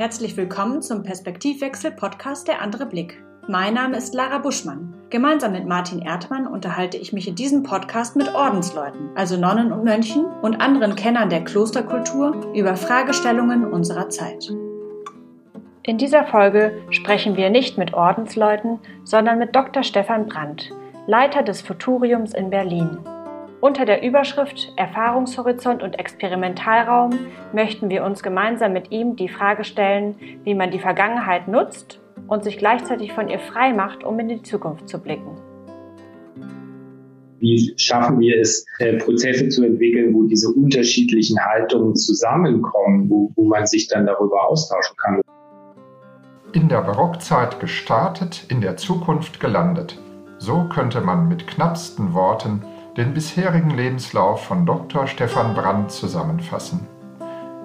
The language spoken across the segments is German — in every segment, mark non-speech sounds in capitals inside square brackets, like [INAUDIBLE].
Herzlich willkommen zum Perspektivwechsel-Podcast Der andere Blick. Mein Name ist Lara Buschmann. Gemeinsam mit Martin Erdmann unterhalte ich mich in diesem Podcast mit Ordensleuten, also Nonnen und Mönchen und anderen Kennern der Klosterkultur über Fragestellungen unserer Zeit. In dieser Folge sprechen wir nicht mit Ordensleuten, sondern mit Dr. Stefan Brandt, Leiter des Futuriums in Berlin. Unter der Überschrift Erfahrungshorizont und Experimentalraum möchten wir uns gemeinsam mit ihm die Frage stellen, wie man die Vergangenheit nutzt und sich gleichzeitig von ihr frei macht, um in die Zukunft zu blicken. Wie schaffen wir es, äh, Prozesse zu entwickeln, wo diese unterschiedlichen Haltungen zusammenkommen, wo, wo man sich dann darüber austauschen kann? In der Barockzeit gestartet, in der Zukunft gelandet. So könnte man mit knappsten Worten den bisherigen Lebenslauf von Dr. Stefan Brandt zusammenfassen.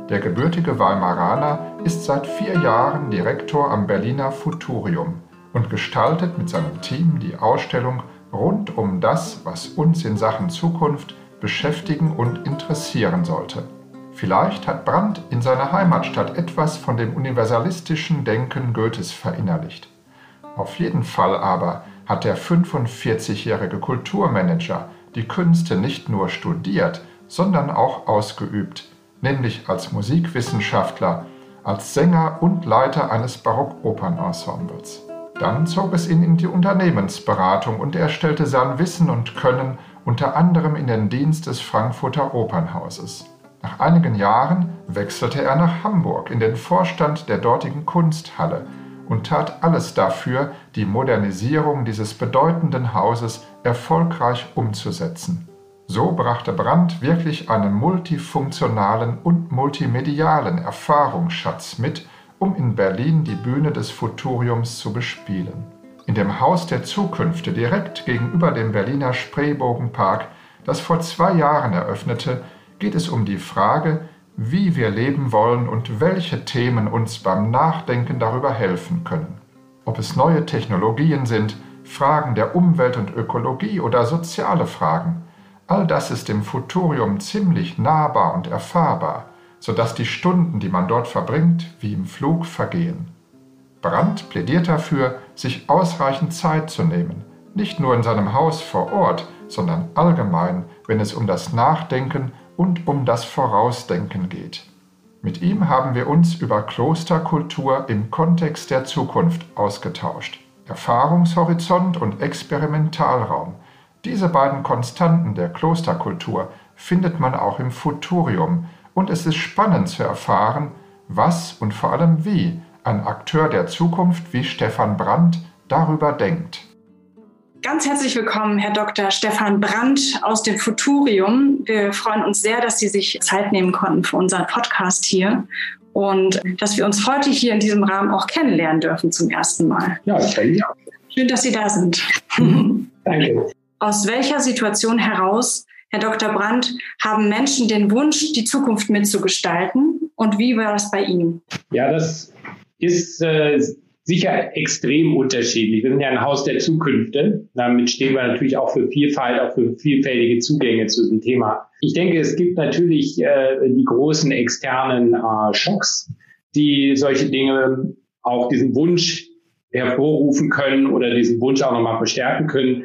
Der gebürtige Weimaraner ist seit vier Jahren Direktor am Berliner Futurium und gestaltet mit seinem Team die Ausstellung rund um das, was uns in Sachen Zukunft beschäftigen und interessieren sollte. Vielleicht hat Brandt in seiner Heimatstadt etwas von dem universalistischen Denken Goethes verinnerlicht. Auf jeden Fall aber hat der 45-jährige Kulturmanager die Künste nicht nur studiert, sondern auch ausgeübt, nämlich als Musikwissenschaftler, als Sänger und Leiter eines Barockopernensembles. Dann zog es ihn in die Unternehmensberatung und er stellte sein Wissen und Können unter anderem in den Dienst des Frankfurter Opernhauses. Nach einigen Jahren wechselte er nach Hamburg in den Vorstand der dortigen Kunsthalle und tat alles dafür, die Modernisierung dieses bedeutenden Hauses erfolgreich umzusetzen. So brachte Brandt wirklich einen multifunktionalen und multimedialen Erfahrungsschatz mit, um in Berlin die Bühne des Futuriums zu bespielen. In dem Haus der Zukünfte direkt gegenüber dem Berliner Spreebogenpark, das vor zwei Jahren eröffnete, geht es um die Frage, wie wir leben wollen und welche Themen uns beim Nachdenken darüber helfen können. Ob es neue Technologien sind, Fragen der Umwelt und Ökologie oder soziale Fragen, all das ist im Futurium ziemlich nahbar und erfahrbar, sodass die Stunden, die man dort verbringt, wie im Flug vergehen. Brandt plädiert dafür, sich ausreichend Zeit zu nehmen, nicht nur in seinem Haus vor Ort, sondern allgemein, wenn es um das Nachdenken und um das Vorausdenken geht. Mit ihm haben wir uns über Klosterkultur im Kontext der Zukunft ausgetauscht. Erfahrungshorizont und Experimentalraum. Diese beiden Konstanten der Klosterkultur findet man auch im Futurium und es ist spannend zu erfahren, was und vor allem wie ein Akteur der Zukunft wie Stefan Brandt darüber denkt. Ganz herzlich willkommen, Herr Dr. Stefan Brandt aus dem Futurium. Wir freuen uns sehr, dass Sie sich Zeit nehmen konnten für unseren Podcast hier und dass wir uns heute hier in diesem Rahmen auch kennenlernen dürfen zum ersten Mal. Ja, schön. Schön, dass Sie da sind. Danke. Aus welcher Situation heraus, Herr Dr. Brandt, haben Menschen den Wunsch, die Zukunft mitzugestalten? Und wie war das bei Ihnen? Ja, das ist äh, sicher extrem unterschiedlich. Wir sind ja ein Haus der Zukünfte. Damit stehen wir natürlich auch für Vielfalt, auch für vielfältige Zugänge zu diesem Thema. Ich denke, es gibt natürlich äh, die großen externen äh, Schocks, die solche Dinge auch diesen Wunsch hervorrufen können oder diesen Wunsch auch nochmal verstärken können.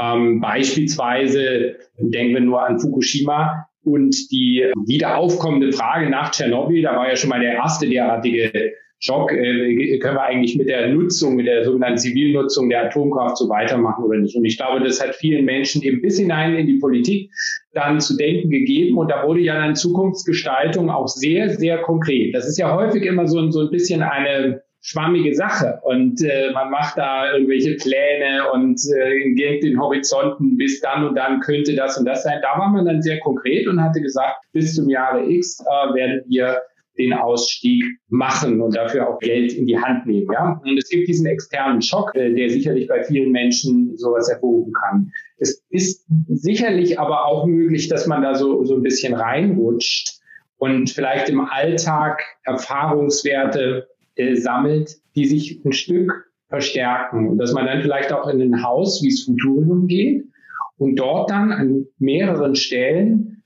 Ähm, beispielsweise denken wir nur an Fukushima und die wieder aufkommende Frage nach Tschernobyl. Da war ja schon mal der erste derartige Schock, äh, können wir eigentlich mit der Nutzung, mit der sogenannten Zivilnutzung der Atomkraft so weitermachen oder nicht. Und ich glaube, das hat vielen Menschen eben bis hinein in die Politik dann zu denken gegeben. Und da wurde ja dann Zukunftsgestaltung auch sehr, sehr konkret. Das ist ja häufig immer so, so ein bisschen eine schwammige Sache und äh, man macht da irgendwelche Pläne und äh, geht den Horizonten bis dann und dann könnte das und das sein. Da war man dann sehr konkret und hatte gesagt, bis zum Jahre X äh, werden wir den Ausstieg machen und dafür auch Geld in die Hand nehmen. Ja? Und es gibt diesen externen Schock, äh, der sicherlich bei vielen Menschen sowas hervorrufen kann. Es ist sicherlich aber auch möglich, dass man da so, so ein bisschen reinrutscht und vielleicht im Alltag Erfahrungswerte äh, sammelt, die sich ein Stück verstärken und dass man dann vielleicht auch in ein Haus wie das Futurium geht und dort dann an mehreren Stellen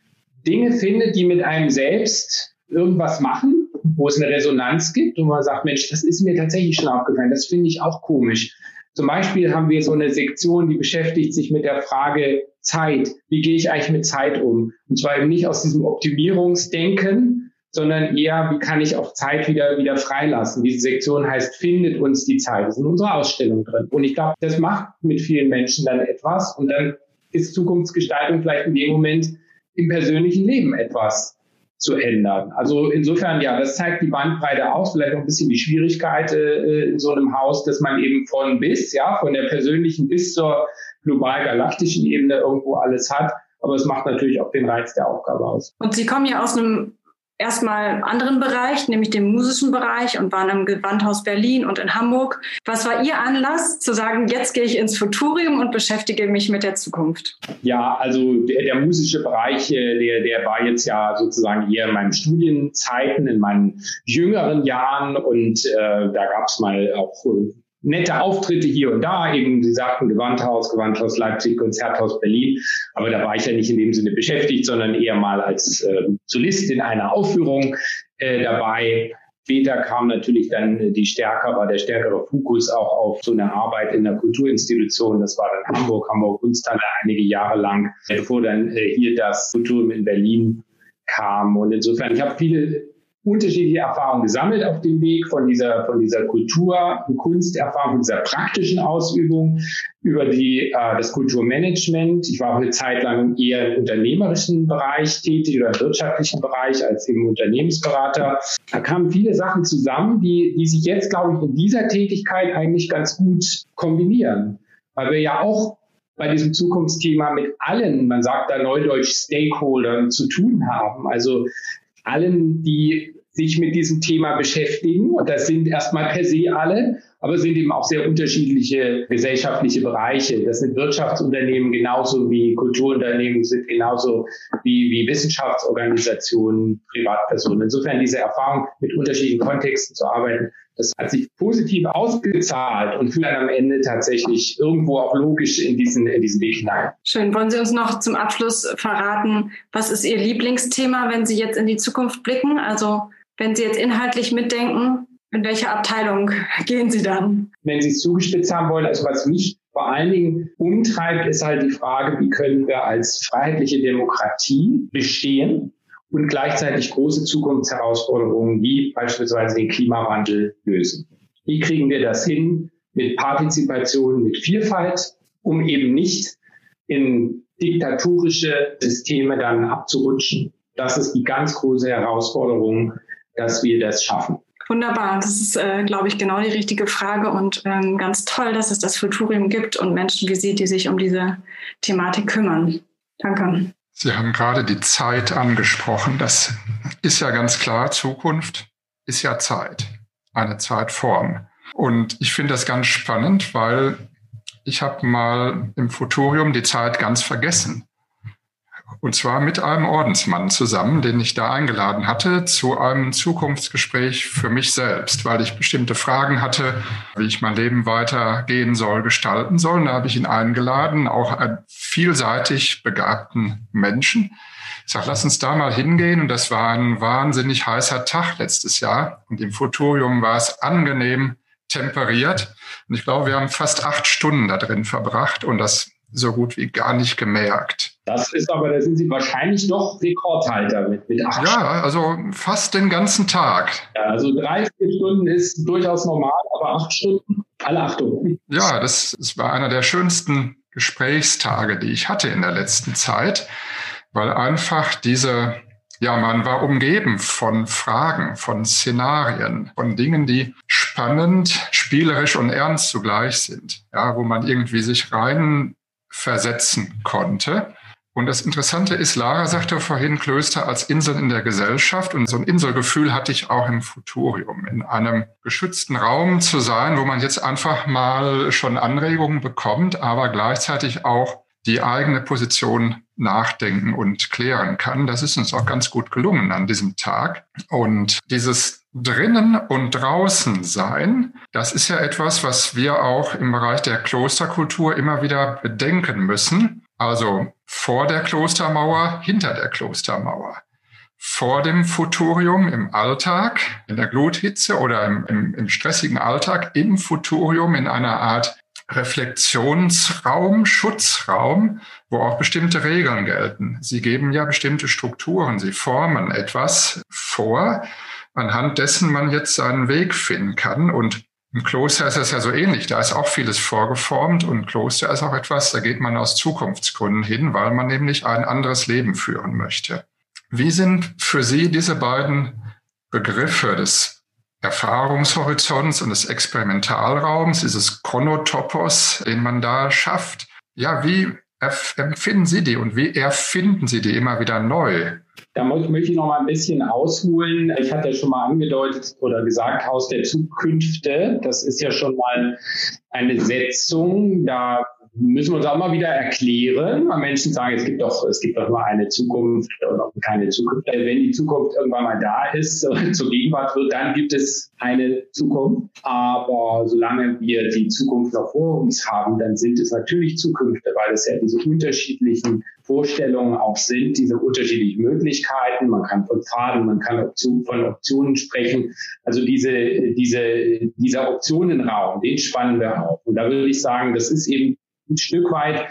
Dinge findet, die mit einem selbst irgendwas machen, wo es eine Resonanz gibt und man sagt, Mensch, das ist mir tatsächlich schon aufgefallen, das finde ich auch komisch. Zum Beispiel haben wir so eine Sektion, die beschäftigt sich mit der Frage Zeit. Wie gehe ich eigentlich mit Zeit um? Und zwar eben nicht aus diesem Optimierungsdenken, sondern eher, wie kann ich auch Zeit wieder, wieder freilassen? Diese Sektion heißt, findet uns die Zeit. Das ist in unserer Ausstellung drin. Und ich glaube, das macht mit vielen Menschen dann etwas. Und dann ist Zukunftsgestaltung vielleicht in dem Moment im persönlichen Leben etwas zu ändern. Also insofern, ja, das zeigt die Bandbreite aus, vielleicht noch ein bisschen die Schwierigkeit äh, in so einem Haus, dass man eben von bis, ja, von der persönlichen bis zur global-galaktischen Ebene irgendwo alles hat. Aber es macht natürlich auch den Reiz der Aufgabe aus. Und Sie kommen ja aus einem erstmal anderen Bereich, nämlich dem musischen Bereich und waren im Gewandhaus Berlin und in Hamburg. Was war Ihr Anlass zu sagen, jetzt gehe ich ins Futurium und beschäftige mich mit der Zukunft? Ja, also der, der musische Bereich, äh, der, der war jetzt ja sozusagen eher in meinen Studienzeiten, in meinen jüngeren Jahren und äh, da gab es mal auch nette Auftritte hier und da, eben, Sie sagten Gewandhaus, Gewandhaus Leipzig, Konzerthaus Berlin. Aber da war ich ja nicht in dem Sinne beschäftigt, sondern eher mal als äh, Solist in einer Aufführung äh, dabei. Später kam natürlich dann die stärker, war der stärkere Fokus auch auf so eine Arbeit in der Kulturinstitution. Das war dann Hamburg, Hamburg Kunsthalle einige Jahre lang, bevor dann äh, hier das Kultur in Berlin kam. Und insofern, ich habe viele unterschiedliche Erfahrungen gesammelt auf dem Weg von dieser, von dieser Kultur- und Kunsterfahrung, von dieser praktischen Ausübung über die, äh, das Kulturmanagement. Ich war auch eine Zeit lang eher im unternehmerischen Bereich tätig oder im wirtschaftlichen Bereich als eben Unternehmensberater. Da kamen viele Sachen zusammen, die, die sich jetzt, glaube ich, in dieser Tätigkeit eigentlich ganz gut kombinieren. Weil wir ja auch bei diesem Zukunftsthema mit allen, man sagt da neudeutsch Stakeholdern zu tun haben. Also allen, die sich mit diesem Thema beschäftigen. Und das sind erstmal per se alle, aber sind eben auch sehr unterschiedliche gesellschaftliche Bereiche. Das sind Wirtschaftsunternehmen genauso wie Kulturunternehmen, sind genauso wie, wie Wissenschaftsorganisationen, Privatpersonen. Insofern diese Erfahrung, mit unterschiedlichen Kontexten zu arbeiten, das hat sich positiv ausgezahlt und führt dann am Ende tatsächlich irgendwo auch logisch in diesen, in diesen Weg hinein. Schön. Wollen Sie uns noch zum Abschluss verraten, was ist Ihr Lieblingsthema, wenn Sie jetzt in die Zukunft blicken? Also wenn Sie jetzt inhaltlich mitdenken, in welche Abteilung gehen Sie dann? Wenn Sie es zugespitzt haben wollen, also was mich vor allen Dingen umtreibt, ist halt die Frage, wie können wir als freiheitliche Demokratie bestehen und gleichzeitig große Zukunftsherausforderungen wie beispielsweise den Klimawandel lösen. Wie kriegen wir das hin mit Partizipation, mit Vielfalt, um eben nicht in diktatorische Systeme dann abzurutschen? Das ist die ganz große Herausforderung, dass wir das schaffen. Wunderbar, das ist, äh, glaube ich, genau die richtige Frage und ähm, ganz toll, dass es das Futurium gibt und Menschen wie Sie, die sich um diese Thematik kümmern. Danke. Sie haben gerade die Zeit angesprochen. Das ist ja ganz klar, Zukunft ist ja Zeit, eine Zeitform. Und ich finde das ganz spannend, weil ich habe mal im Futurium die Zeit ganz vergessen. Und zwar mit einem Ordensmann zusammen, den ich da eingeladen hatte zu einem Zukunftsgespräch für mich selbst, weil ich bestimmte Fragen hatte, wie ich mein Leben weitergehen soll, gestalten soll. Und da habe ich ihn eingeladen, auch einen vielseitig begabten Menschen. Ich sage, lass uns da mal hingehen. Und das war ein wahnsinnig heißer Tag letztes Jahr. Und im Futurium war es angenehm temperiert. Und ich glaube, wir haben fast acht Stunden da drin verbracht. Und das so gut wie gar nicht gemerkt. Das ist aber, da sind Sie wahrscheinlich doch Rekordhalter mit, mit acht Ja, also fast den ganzen Tag. Ja, also drei, vier Stunden ist durchaus normal, aber acht Stunden, alle Achtung. Ja, das, das war einer der schönsten Gesprächstage, die ich hatte in der letzten Zeit, weil einfach diese ja, man war umgeben von Fragen, von Szenarien, von Dingen, die spannend, spielerisch und ernst zugleich sind. Ja, wo man irgendwie sich rein versetzen konnte. Und das Interessante ist, Lara sagte vorhin, Klöster als Inseln in der Gesellschaft. Und so ein Inselgefühl hatte ich auch im Futurium, in einem geschützten Raum zu sein, wo man jetzt einfach mal schon Anregungen bekommt, aber gleichzeitig auch die eigene Position nachdenken und klären kann. Das ist uns auch ganz gut gelungen an diesem Tag. Und dieses drinnen und draußen sein, das ist ja etwas, was wir auch im Bereich der Klosterkultur immer wieder bedenken müssen. Also vor der Klostermauer, hinter der Klostermauer. vor dem Futurium im Alltag, in der Gluthitze oder im, im, im stressigen Alltag, im Futurium in einer Art Reflexionsraum, Schutzraum, wo auch bestimmte Regeln gelten. Sie geben ja bestimmte Strukturen, sie formen etwas vor, anhand dessen man jetzt seinen Weg finden kann. Und im Kloster ist es ja so ähnlich. Da ist auch vieles vorgeformt und Kloster ist auch etwas, da geht man aus Zukunftsgründen hin, weil man nämlich ein anderes Leben führen möchte. Wie sind für Sie diese beiden Begriffe des Erfahrungshorizonts und des Experimentalraums, dieses Chronotopos, den man da schafft. Ja, wie empfinden Sie die und wie erfinden Sie die immer wieder neu? Da möchte ich noch mal ein bisschen ausholen. Ich hatte ja schon mal angedeutet oder gesagt, Haus der Zukünfte. Das ist ja schon mal eine Setzung. Da müssen wir uns auch mal wieder erklären, weil Menschen sagen, es gibt doch, es gibt doch nur eine Zukunft oder keine Zukunft. Wenn die Zukunft irgendwann mal da ist, [LAUGHS] zur Gegenwart wird, dann gibt es eine Zukunft. Aber solange wir die Zukunft noch vor uns haben, dann sind es natürlich Zukünfte, weil es ja diese unterschiedlichen Vorstellungen auch sind, diese unterschiedlichen Möglichkeiten. Man kann von Pfaden, man kann von Optionen sprechen. Also diese, diese, dieser Optionenraum, den spannen wir auf. Und da würde ich sagen, das ist eben ein Stück weit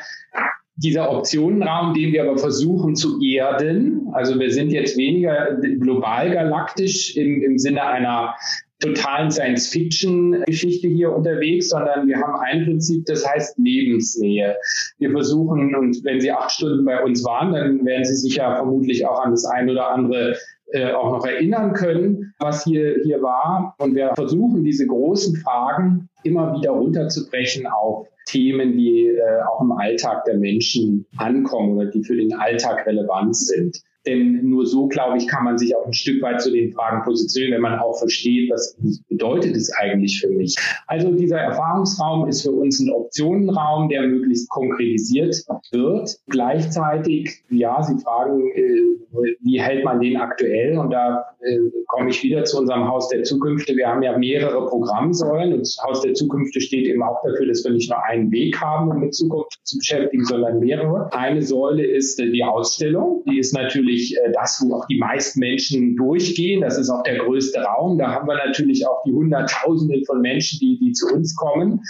dieser Optionenraum, den wir aber versuchen zu erden. Also wir sind jetzt weniger global galaktisch im, im Sinne einer totalen Science-Fiction-Geschichte hier unterwegs, sondern wir haben ein Prinzip, das heißt Lebensnähe. Wir versuchen, und wenn Sie acht Stunden bei uns waren, dann werden Sie sich ja vermutlich auch an das ein oder andere äh, auch noch erinnern können, was hier, hier war. Und wir versuchen, diese großen Fragen immer wieder runterzubrechen auf Themen, die äh, auch im Alltag der Menschen ankommen oder die für den Alltag relevant sind. Denn nur so, glaube ich, kann man sich auch ein Stück weit zu den Fragen positionieren, wenn man auch versteht, was bedeutet es eigentlich für mich. Also dieser Erfahrungsraum ist für uns ein Optionenraum, der möglichst konkretisiert wird. Gleichzeitig, ja, Sie fragen, äh, wie hält man den aktuell? Und da äh, komme ich wieder zu unserem Haus der Zukünfte. Wir haben ja mehrere Programmsäulen und das Haus der Zukünfte steht eben auch dafür, dass wir nicht nur einen Weg haben, um mit Zukunft zu beschäftigen, sondern mehrere. Eine Säule ist äh, die Ausstellung. Die ist natürlich natürlich äh, das, wo auch die meisten Menschen durchgehen. Das ist auch der größte Raum. Da haben wir natürlich auch die Hunderttausende von Menschen, die, die zu uns kommen.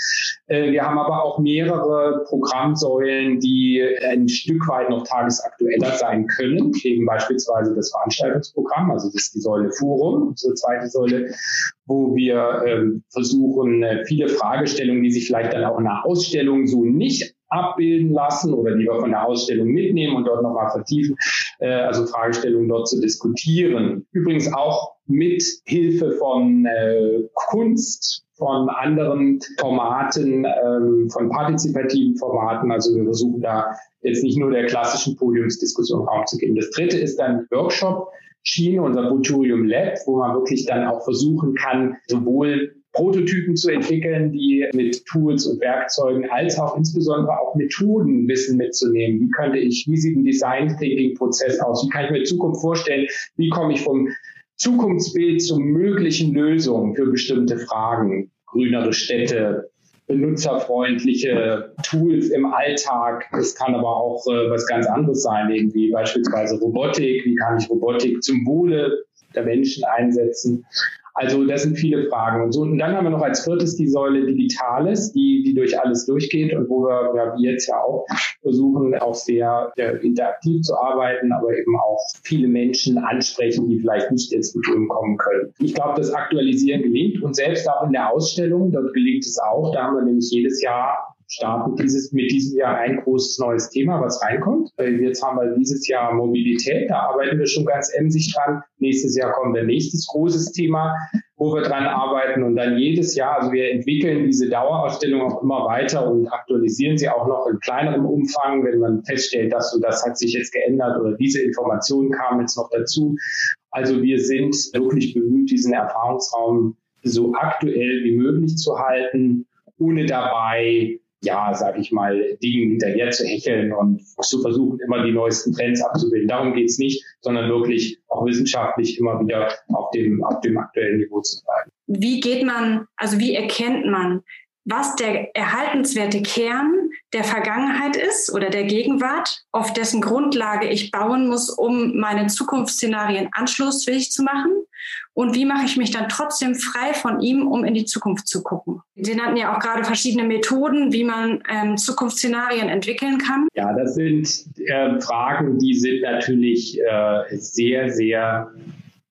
Äh, wir haben aber auch mehrere Programmsäulen, die ein Stück weit noch tagesaktueller sein können. Eben beispielsweise das Veranstaltungsprogramm, also das ist die Säule Forum, unsere zweite Säule, wo wir ähm, versuchen, äh, viele Fragestellungen, die sich vielleicht dann auch in einer Ausstellung so nicht abbilden lassen oder die wir von der Ausstellung mitnehmen und dort nochmal vertiefen, äh, also Fragestellungen dort zu diskutieren. Übrigens auch mit Hilfe von äh, Kunst, von anderen Formaten, ähm, von partizipativen Formaten. Also wir versuchen da jetzt nicht nur der klassischen Podiumsdiskussion Raum zu geben. Das dritte ist dann Workshop. Schiene, unser Futurium Lab, wo man wirklich dann auch versuchen kann, sowohl Prototypen zu entwickeln, die mit Tools und Werkzeugen als auch insbesondere auch Methodenwissen mitzunehmen. Wie könnte ich, wie sieht ein Design Thinking Prozess aus? Wie kann ich mir Zukunft vorstellen? Wie komme ich vom Zukunftsbild zu möglichen Lösungen für bestimmte Fragen? Grünere Städte, benutzerfreundliche Tools im Alltag. Es kann aber auch äh, was ganz anderes sein, irgendwie beispielsweise Robotik. Wie kann ich Robotik zum Wohle der Menschen einsetzen? Also das sind viele Fragen. Und, so, und dann haben wir noch als viertes die Säule Digitales, die, die durch alles durchgeht und wo wir, ja, jetzt ja auch, versuchen, auch sehr ja, interaktiv zu arbeiten, aber eben auch viele Menschen ansprechen, die vielleicht nicht ins Museum kommen können. Ich glaube, das Aktualisieren gelingt und selbst auch in der Ausstellung, dort gelingt es auch. Da haben wir nämlich jedes Jahr starten dieses, mit diesem Jahr ein großes neues Thema, was reinkommt. Jetzt haben wir dieses Jahr Mobilität, da arbeiten wir schon ganz emsig dran. Nächstes Jahr kommt ein nächstes großes Thema, wo wir dran arbeiten und dann jedes Jahr, also wir entwickeln diese Dauerausstellung auch immer weiter und aktualisieren sie auch noch in kleinerem Umfang, wenn man feststellt, das und das hat sich jetzt geändert oder diese Informationen kamen jetzt noch dazu. Also wir sind wirklich bemüht, diesen Erfahrungsraum so aktuell wie möglich zu halten, ohne dabei ja, sage ich mal, Dingen hinterher zu hecheln und zu versuchen, immer die neuesten Trends abzubilden. Darum geht's nicht, sondern wirklich auch wissenschaftlich immer wieder auf dem, auf dem aktuellen Niveau zu bleiben. Wie geht man, also wie erkennt man, was der erhaltenswerte Kern der Vergangenheit ist oder der Gegenwart, auf dessen Grundlage ich bauen muss, um meine Zukunftsszenarien anschlussfähig zu machen? Und wie mache ich mich dann trotzdem frei von ihm, um in die Zukunft zu gucken? Sie nannten ja auch gerade verschiedene Methoden, wie man ähm, Zukunftsszenarien entwickeln kann. Ja, das sind äh, Fragen, die sind natürlich äh, sehr, sehr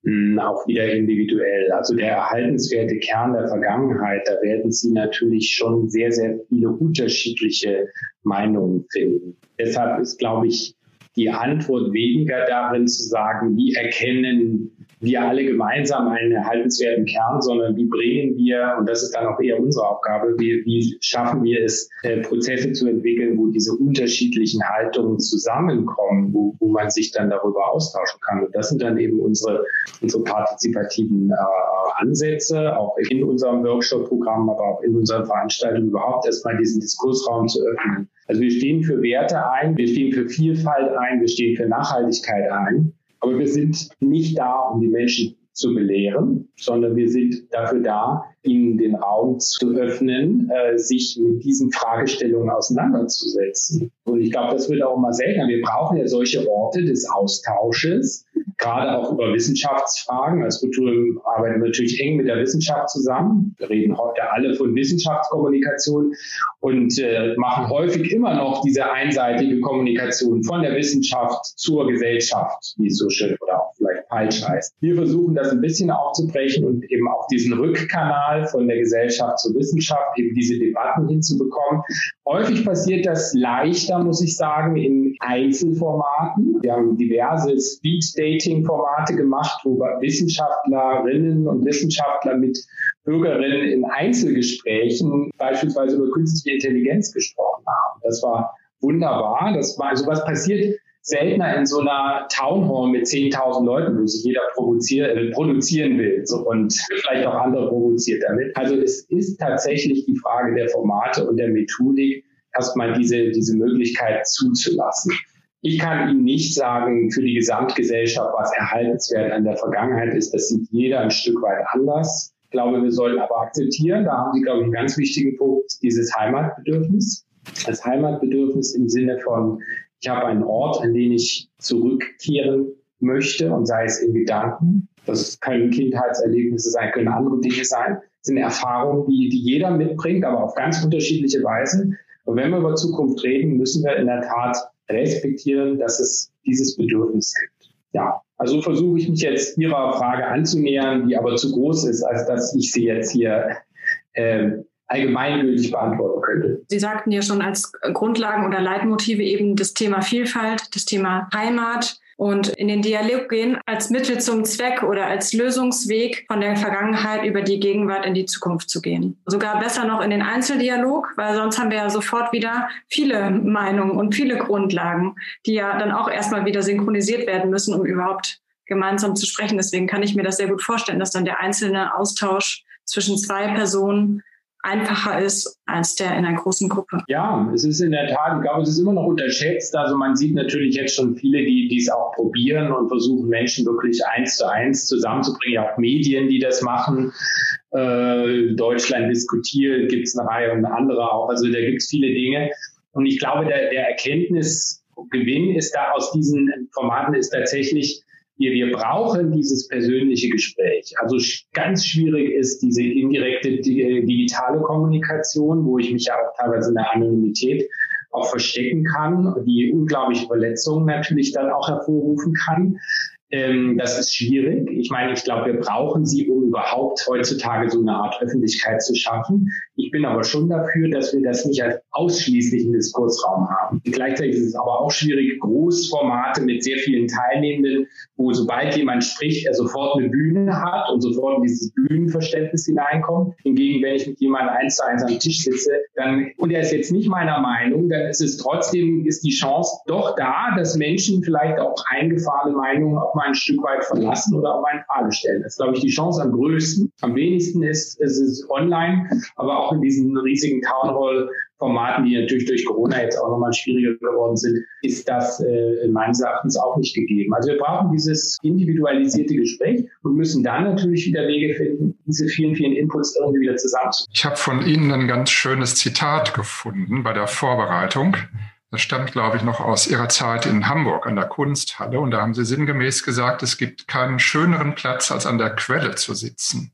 hm, auch wieder individuell. Also der erhaltenswerte Kern der Vergangenheit, da werden Sie natürlich schon sehr, sehr viele unterschiedliche Meinungen finden. Deshalb ist, glaube ich, die Antwort weniger darin zu sagen, wie erkennen wir alle gemeinsam einen erhaltenswerten Kern, sondern wie bringen wir, und das ist dann auch eher unsere Aufgabe, wie, wie schaffen wir es, äh, Prozesse zu entwickeln, wo diese unterschiedlichen Haltungen zusammenkommen, wo, wo man sich dann darüber austauschen kann. Und das sind dann eben unsere, unsere partizipativen äh, Ansätze, auch in unserem Workshop-Programm, aber auch in unseren Veranstaltungen überhaupt erstmal diesen Diskursraum zu öffnen. Also wir stehen für Werte ein, wir stehen für Vielfalt ein, wir stehen für Nachhaltigkeit ein. Aber wir sind nicht da, um die Menschen zu belehren, sondern wir sind dafür da, ihnen den Raum zu öffnen, äh, sich mit diesen Fragestellungen auseinanderzusetzen. Und ich glaube, das wird auch immer seltener. Wir brauchen ja solche Orte des Austausches, gerade auch über Wissenschaftsfragen. Als Kulturum arbeiten wir natürlich eng mit der Wissenschaft zusammen. Wir reden heute alle von Wissenschaftskommunikation und äh, machen häufig immer noch diese einseitige Kommunikation von der Wissenschaft zur Gesellschaft, wie es so schön oder auch falsch heißt. Wir versuchen das ein bisschen aufzubrechen und eben auch diesen Rückkanal von der Gesellschaft zur Wissenschaft, eben diese Debatten hinzubekommen. Häufig passiert das leichter, muss ich sagen, in Einzelformaten. Wir haben diverse Speed-Dating-Formate gemacht, wo Wissenschaftlerinnen und Wissenschaftler mit Bürgerinnen in Einzelgesprächen beispielsweise über künstliche Intelligenz gesprochen haben. Das war wunderbar. Das war, also was passiert seltener in so einer Town Hall mit 10.000 Leuten, wo sich jeder äh, produzieren will so, und vielleicht auch andere provoziert damit. Also es ist tatsächlich die Frage der Formate und der Methodik, erstmal diese, diese Möglichkeit zuzulassen. Ich kann Ihnen nicht sagen, für die Gesamtgesellschaft, was erhaltenswert an der Vergangenheit ist. Das sieht jeder ein Stück weit anders. Ich glaube, wir sollen aber akzeptieren, da haben Sie, glaube ich, einen ganz wichtigen Punkt, dieses Heimatbedürfnis. Das Heimatbedürfnis im Sinne von, ich habe einen Ort, an den ich zurückkehren möchte und sei es in Gedanken. Das können Kindheitserlebnisse sein, können andere Dinge sein. Das sind Erfahrungen, die, die jeder mitbringt, aber auf ganz unterschiedliche Weise. Und wenn wir über Zukunft reden, müssen wir in der Tat respektieren, dass es dieses Bedürfnis gibt. Ja, also versuche ich mich jetzt Ihrer Frage anzunähern, die aber zu groß ist, als dass ich sie jetzt hier äh, allgemeingültig beantworten könnte. Sie sagten ja schon als Grundlagen oder Leitmotive eben das Thema Vielfalt, das Thema Heimat und in den Dialog gehen als Mittel zum Zweck oder als Lösungsweg von der Vergangenheit über die Gegenwart in die Zukunft zu gehen. Sogar besser noch in den Einzeldialog, weil sonst haben wir ja sofort wieder viele Meinungen und viele Grundlagen, die ja dann auch erstmal wieder synchronisiert werden müssen, um überhaupt gemeinsam zu sprechen. Deswegen kann ich mir das sehr gut vorstellen, dass dann der einzelne Austausch zwischen zwei Personen einfacher ist als der in einer großen Gruppe. Ja, es ist in der Tat, ich glaube, es ist immer noch unterschätzt. Also man sieht natürlich jetzt schon viele, die dies auch probieren und versuchen, Menschen wirklich eins zu eins zusammenzubringen. Ja, auch Medien, die das machen. Äh, Deutschland diskutiert, gibt es eine Reihe und andere auch. Also da gibt es viele Dinge. Und ich glaube, der, der Erkenntnisgewinn ist da aus diesen Formaten ist tatsächlich, wir, wir brauchen dieses persönliche Gespräch. Also ganz schwierig ist diese indirekte äh, digitale Kommunikation, wo ich mich ja auch teilweise in der Anonymität auch verstecken kann, die unglaubliche Verletzungen natürlich dann auch hervorrufen kann. Ähm, das ist schwierig. Ich meine, ich glaube, wir brauchen sie, überhaupt heutzutage so eine Art Öffentlichkeit zu schaffen. Ich bin aber schon dafür, dass wir das nicht als ausschließlichen Diskursraum haben. Gleichzeitig ist es aber auch schwierig, Großformate mit sehr vielen Teilnehmenden, wo sobald jemand spricht, er sofort eine Bühne hat und sofort in dieses Bühnenverständnis hineinkommt. Hingegen, wenn ich mit jemandem eins zu eins am Tisch sitze, dann, und er ist jetzt nicht meiner Meinung, dann ist es trotzdem, ist die Chance doch da, dass Menschen vielleicht auch eingefahrene Meinungen auch mal ein Stück weit verlassen oder auch mal in Frage stellen. Das ist, glaube ich, die Chance am größten. Am wenigsten ist, ist es online, aber auch in diesen riesigen Townhall Formaten, die natürlich durch Corona jetzt auch nochmal schwieriger geworden sind, ist das äh, meines Erachtens auch nicht gegeben. Also wir brauchen dieses individualisierte Gespräch und müssen dann natürlich wieder Wege finden, diese vielen, vielen Inputs irgendwie wieder zusammenzubringen. Ich habe von Ihnen ein ganz schönes Zitat gefunden bei der Vorbereitung. Das stammt, glaube ich, noch aus Ihrer Zeit in Hamburg an der Kunsthalle. Und da haben Sie sinngemäß gesagt, es gibt keinen schöneren Platz, als an der Quelle zu sitzen.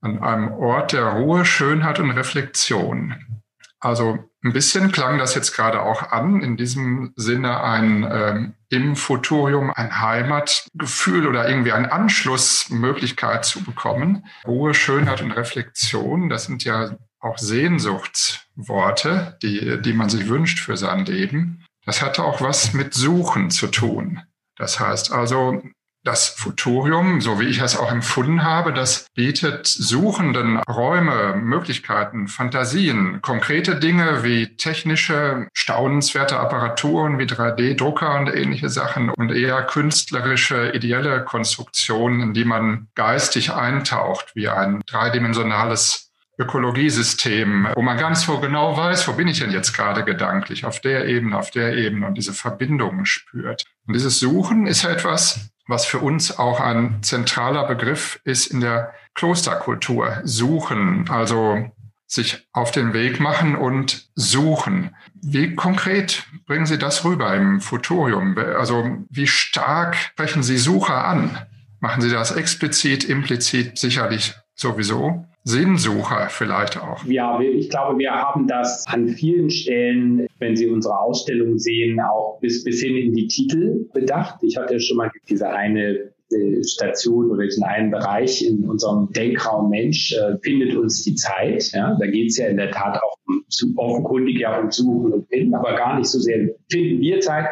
An einem Ort der Ruhe, Schönheit und Reflexion. Also ein bisschen klang das jetzt gerade auch an, in diesem Sinne ein ähm, im Futurium ein Heimatgefühl oder irgendwie eine Anschlussmöglichkeit zu bekommen. Ruhe, Schönheit und Reflexion, das sind ja auch Sehnsuchtsworte, die, die man sich wünscht für sein Leben. Das hatte auch was mit Suchen zu tun. Das heißt also, das Futurium, so wie ich es auch empfunden habe, das bietet Suchenden Räume, Möglichkeiten, Fantasien, konkrete Dinge wie technische, staunenswerte Apparaturen wie 3D-Drucker und ähnliche Sachen und eher künstlerische, ideelle Konstruktionen, in die man geistig eintaucht, wie ein dreidimensionales Ökologiesystem, wo man gar nicht so genau weiß, wo bin ich denn jetzt gerade gedanklich, auf der Ebene, auf der Ebene und diese Verbindungen spürt. Und dieses Suchen ist ja etwas, was für uns auch ein zentraler Begriff ist in der Klosterkultur. Suchen, also sich auf den Weg machen und suchen. Wie konkret bringen Sie das rüber im Futurium? Also wie stark sprechen Sie Sucher an? Machen Sie das explizit, implizit, sicherlich sowieso? Sinnsucher vielleicht auch. Ja, ich glaube, wir haben das an vielen Stellen, wenn Sie unsere Ausstellung sehen, auch bis, bis hin in die Titel bedacht. Ich hatte schon mal diese eine äh, Station oder diesen einen Bereich in unserem Denkraum Mensch äh, findet uns die Zeit. Ja, da geht es ja in der Tat auch um, offenkundig ja um Suchen und Finden, aber gar nicht so sehr finden wir Zeit,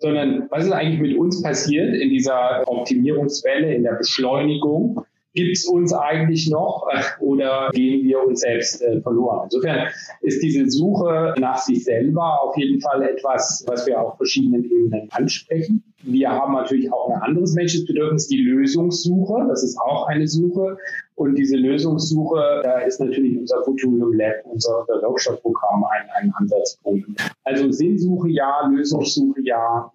sondern was ist eigentlich mit uns passiert in dieser Optimierungswelle, in der Beschleunigung? Gibt es uns eigentlich noch [LAUGHS] oder gehen wir uns selbst äh, verloren? Insofern ist diese Suche nach sich selber auf jeden Fall etwas, was wir auf verschiedenen Ebenen ansprechen. Wir haben natürlich auch ein anderes menschliches Bedürfnis, die Lösungssuche. Das ist auch eine Suche. Und diese Lösungssuche, da ist natürlich unser Futurium Lab, unser, unser Workshop-Programm ein, ein Ansatzpunkt. Also Sinnsuche ja, Lösungssuche ja,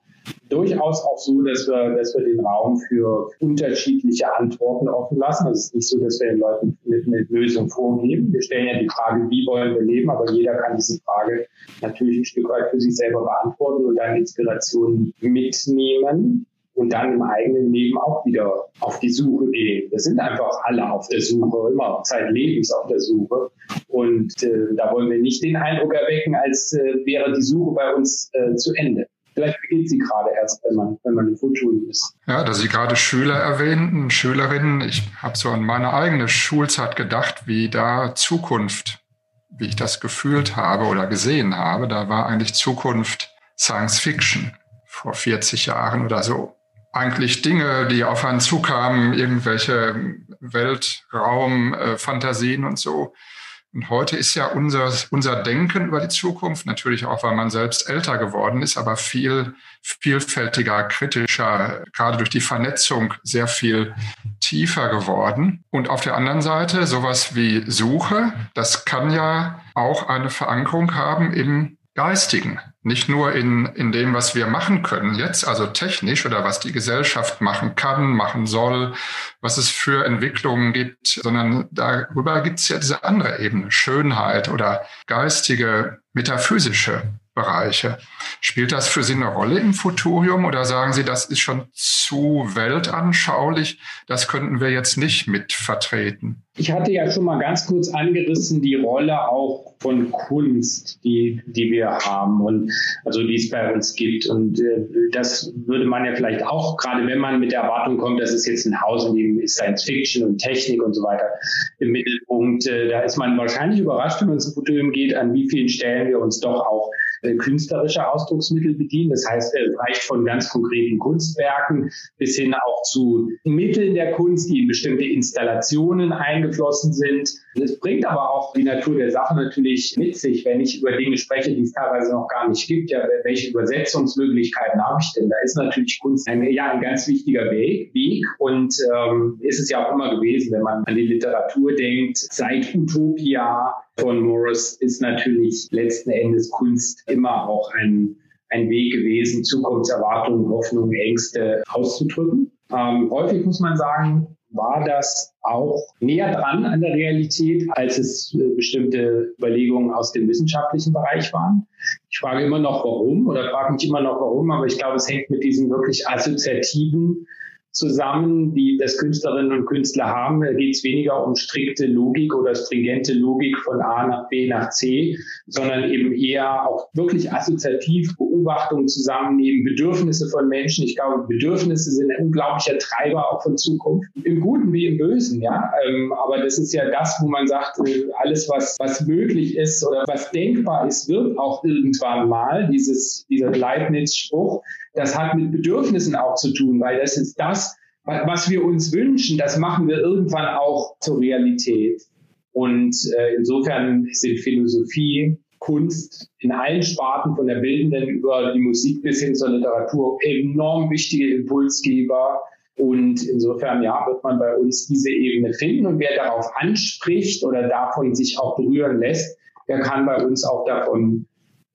durchaus auch so, dass wir, dass wir den Raum für unterschiedliche Antworten offen lassen. Also es ist nicht so, dass wir den Leuten eine, eine Lösung vorgeben. Wir stellen ja die Frage, wie wollen wir leben, aber jeder kann diese Frage natürlich ein Stück weit für sich selber beantworten und dann Inspirationen mitnehmen und dann im eigenen Leben auch wieder auf die Suche gehen. Wir sind einfach alle auf der Suche, immer zeitlebens auf der Suche. Und äh, da wollen wir nicht den Eindruck erwecken, als äh, wäre die Suche bei uns äh, zu Ende. Vielleicht beginnt sie gerade erst, wenn man, wenn man in Grundschulen ist. Ja, dass Sie gerade Schüler erwähnten, Schülerinnen. Ich habe so an meine eigene Schulzeit gedacht, wie da Zukunft, wie ich das gefühlt habe oder gesehen habe. Da war eigentlich Zukunft Science Fiction vor 40 Jahren oder so. Eigentlich Dinge, die auf einen zukamen, irgendwelche Weltraumfantasien äh, und so. Und heute ist ja unser, unser Denken über die Zukunft, natürlich auch, weil man selbst älter geworden ist, aber viel vielfältiger, kritischer, gerade durch die Vernetzung sehr viel tiefer geworden. Und auf der anderen Seite sowas wie Suche, das kann ja auch eine Verankerung haben im Geistigen, nicht nur in, in dem, was wir machen können jetzt, also technisch oder was die Gesellschaft machen kann, machen soll, was es für Entwicklungen gibt, sondern darüber gibt es ja diese andere Ebene, Schönheit oder geistige, metaphysische Bereiche. Spielt das für Sie eine Rolle im Futurium oder sagen Sie, das ist schon zu weltanschaulich, das könnten wir jetzt nicht mit vertreten? Ich hatte ja schon mal ganz kurz angerissen die Rolle auch von Kunst, die, die wir haben und also die es bei uns gibt. Und äh, das würde man ja vielleicht auch, gerade wenn man mit der Erwartung kommt, dass es jetzt ein Haus, in dem ist Science Fiction und Technik und so weiter im Mittelpunkt, äh, da ist man wahrscheinlich überrascht, wenn man ins Futurium geht, an wie vielen Stellen wir uns doch auch äh, künstlerische Ausdrucksmittel bedienen. Das heißt, es reicht von ganz konkreten Kunstwerken bis hin auch zu Mitteln der Kunst, die in bestimmte Installationen eingeflossen sind Das bringt aber auch die Natur der Sache natürlich mit sich, wenn ich über Dinge spreche, die es teilweise noch gar nicht gibt. Ja, welche Übersetzungsmöglichkeiten habe ich denn? Da ist natürlich Kunst ein, ja, ein ganz wichtiger Weg, Weg und ähm, ist es ja auch immer gewesen, wenn man an die Literatur denkt. Seit Utopia von Morris ist natürlich letzten Endes Kunst immer auch ein, ein Weg gewesen, Zukunftserwartungen, Hoffnungen, Ängste auszudrücken. Ähm, häufig muss man sagen, war das auch näher dran an der Realität, als es äh, bestimmte Überlegungen aus dem wissenschaftlichen Bereich waren. Ich frage immer noch, warum oder frage mich immer noch, warum, aber ich glaube, es hängt mit diesem wirklich assoziativen zusammen, die das Künstlerinnen und Künstler haben. Da geht es weniger um strikte Logik oder stringente Logik von A nach B nach C, sondern eben eher auch wirklich assoziativ Beobachtungen zusammennehmen, Bedürfnisse von Menschen. Ich glaube, Bedürfnisse sind ein unglaublicher Treiber auch von Zukunft, im Guten wie im Bösen, ja. Ähm, aber das ist ja das, wo man sagt, äh, alles, was, was möglich ist oder was denkbar ist, wird auch irgendwann mal, dieses, dieser Leibniz-Spruch, das hat mit Bedürfnissen auch zu tun, weil das ist das, was wir uns wünschen, das machen wir irgendwann auch zur Realität. Und äh, insofern sind Philosophie, Kunst in allen Sparten, von der bildenden über die Musik bis hin zur Literatur, enorm wichtige Impulsgeber. Und insofern, ja, wird man bei uns diese Ebene finden. Und wer darauf anspricht oder davon sich auch berühren lässt, der kann bei uns auch davon,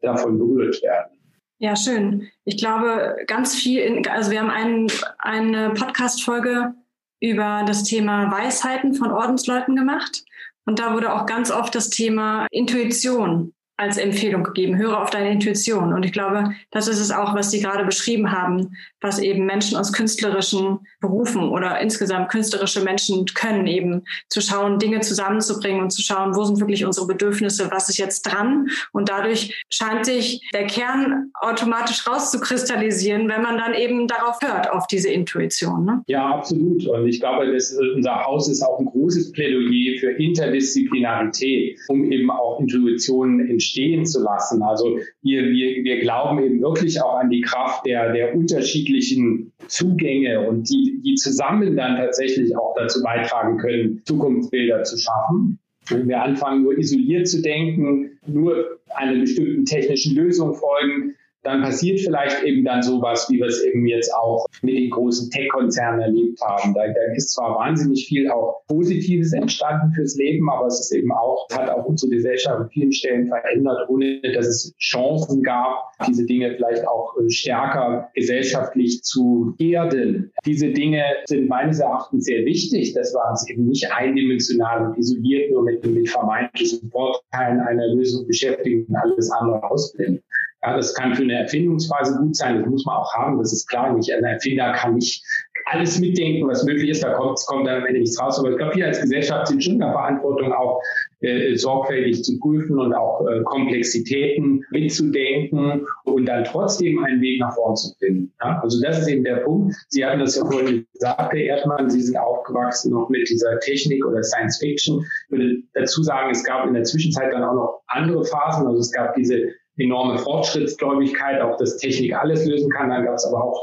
davon berührt werden. Ja, schön. Ich glaube, ganz viel, in, also wir haben einen, eine Podcast-Folge über das Thema Weisheiten von Ordensleuten gemacht. Und da wurde auch ganz oft das Thema Intuition als Empfehlung gegeben. Höre auf deine Intuition. Und ich glaube, das ist es auch, was Sie gerade beschrieben haben, was eben Menschen aus künstlerischen Berufen oder insgesamt künstlerische Menschen können, eben zu schauen, Dinge zusammenzubringen und zu schauen, wo sind wirklich unsere Bedürfnisse, was ist jetzt dran. Und dadurch scheint sich der Kern automatisch rauszukristallisieren, wenn man dann eben darauf hört, auf diese Intuition. Ne? Ja, absolut. Und ich glaube, das, unser Haus ist auch ein großes Plädoyer für Interdisziplinarität, um eben auch Intuitionen in entstehen zu lassen. Also wir, wir, wir glauben eben wirklich auch an die Kraft der, der unterschiedlichen Zugänge und die, die zusammen dann tatsächlich auch dazu beitragen können, Zukunftsbilder zu schaffen. Wenn wir anfangen, nur isoliert zu denken, nur einer bestimmten technischen Lösung folgen, dann passiert vielleicht eben dann sowas, wie wir es eben jetzt auch mit den großen Tech-Konzernen erlebt haben. Da, da, ist zwar wahnsinnig viel auch Positives entstanden fürs Leben, aber es ist eben auch, hat auch unsere Gesellschaft an vielen Stellen verändert, ohne dass es Chancen gab, diese Dinge vielleicht auch äh, stärker gesellschaftlich zu erden. Diese Dinge sind meines Erachtens sehr wichtig, dass wir uns eben nicht eindimensional und isoliert nur mit, mit vermeintlichen Vorteilen einer Lösung beschäftigen und alles andere ausblenden. Ja, das kann für eine Erfindungsphase gut sein, das muss man auch haben, das ist klar nicht. Ein Erfinder kann nicht alles mitdenken, was möglich ist, da kommt, kommt dann am Ende nichts raus. Aber ich glaube, wir als Gesellschaft sind schon in der Verantwortung, auch äh, sorgfältig zu prüfen und auch äh, Komplexitäten mitzudenken und dann trotzdem einen Weg nach vorn zu finden. Ja? Also das ist eben der Punkt. Sie hatten das ja vorhin gesagt, Herr Erdmann, Sie sind aufgewachsen noch mit dieser Technik oder Science Fiction. Ich würde dazu sagen, es gab in der Zwischenzeit dann auch noch andere Phasen. Also es gab diese enorme Fortschrittsgläubigkeit, auch dass Technik alles lösen kann. Dann gab es aber auch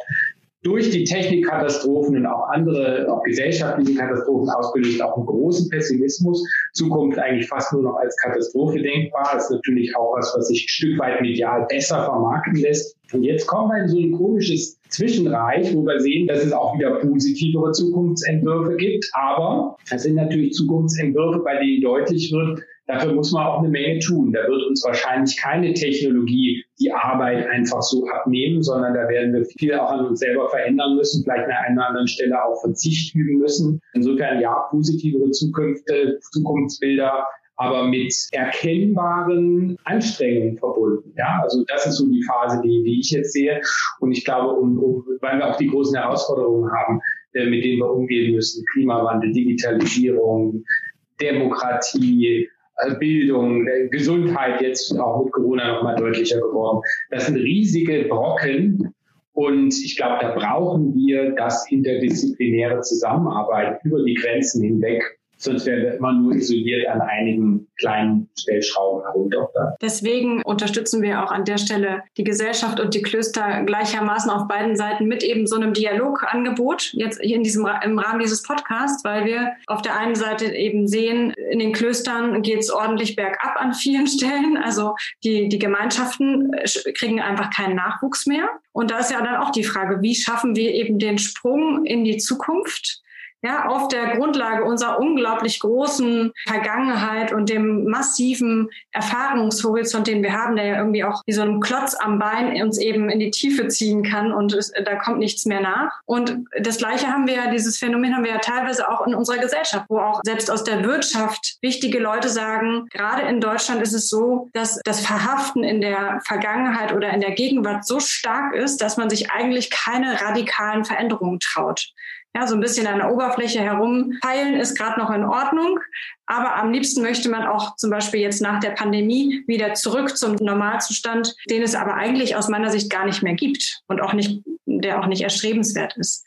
durch die Technikkatastrophen und auch andere, auch gesellschaftliche Katastrophen ausgelöst, auch einen großen Pessimismus. Zukunft eigentlich fast nur noch als Katastrophe denkbar. Das ist natürlich auch was, was sich ein Stück weit medial besser vermarkten lässt. Und jetzt kommen wir in so ein komisches Zwischenreich, wo wir sehen, dass es auch wieder positivere Zukunftsentwürfe gibt. Aber das sind natürlich Zukunftsentwürfe, bei denen deutlich wird, Dafür muss man auch eine Menge tun. Da wird uns wahrscheinlich keine Technologie die Arbeit einfach so abnehmen, sondern da werden wir viel auch an uns selber verändern müssen, vielleicht an einer anderen Stelle auch Verzicht üben müssen. Insofern ja, positivere Zukünfte, Zukunftsbilder, aber mit erkennbaren Anstrengungen verbunden. Ja, also das ist so die Phase, die, die ich jetzt sehe. Und ich glaube, um, um, weil wir auch die großen Herausforderungen haben, äh, mit denen wir umgehen müssen, Klimawandel, Digitalisierung, Demokratie, äh, Bildung, Gesundheit jetzt auch mit Corona nochmal deutlicher geworden. Das sind riesige Brocken. Und ich glaube, da brauchen wir das interdisziplinäre Zusammenarbeiten über die Grenzen hinweg Sonst wären wir immer nur isoliert an einigen kleinen Stellschrauben herunter. Deswegen unterstützen wir auch an der Stelle die Gesellschaft und die Klöster gleichermaßen auf beiden Seiten mit eben so einem Dialogangebot, jetzt hier in diesem, im Rahmen dieses Podcasts, weil wir auf der einen Seite eben sehen, in den Klöstern geht es ordentlich bergab an vielen [LAUGHS] Stellen. Also die, die Gemeinschaften kriegen einfach keinen Nachwuchs mehr. Und da ist ja dann auch die Frage, wie schaffen wir eben den Sprung in die Zukunft? Ja, auf der Grundlage unserer unglaublich großen Vergangenheit und dem massiven Erfahrungshorizont, den wir haben, der ja irgendwie auch wie so ein Klotz am Bein uns eben in die Tiefe ziehen kann und es, da kommt nichts mehr nach. Und das Gleiche haben wir ja, dieses Phänomen haben wir ja teilweise auch in unserer Gesellschaft, wo auch selbst aus der Wirtschaft wichtige Leute sagen, gerade in Deutschland ist es so, dass das Verhaften in der Vergangenheit oder in der Gegenwart so stark ist, dass man sich eigentlich keine radikalen Veränderungen traut. Ja, so ein bisschen an der Oberfläche herumpeilen ist gerade noch in Ordnung. Aber am liebsten möchte man auch zum Beispiel jetzt nach der Pandemie wieder zurück zum Normalzustand, den es aber eigentlich aus meiner Sicht gar nicht mehr gibt und auch nicht, der auch nicht erstrebenswert ist.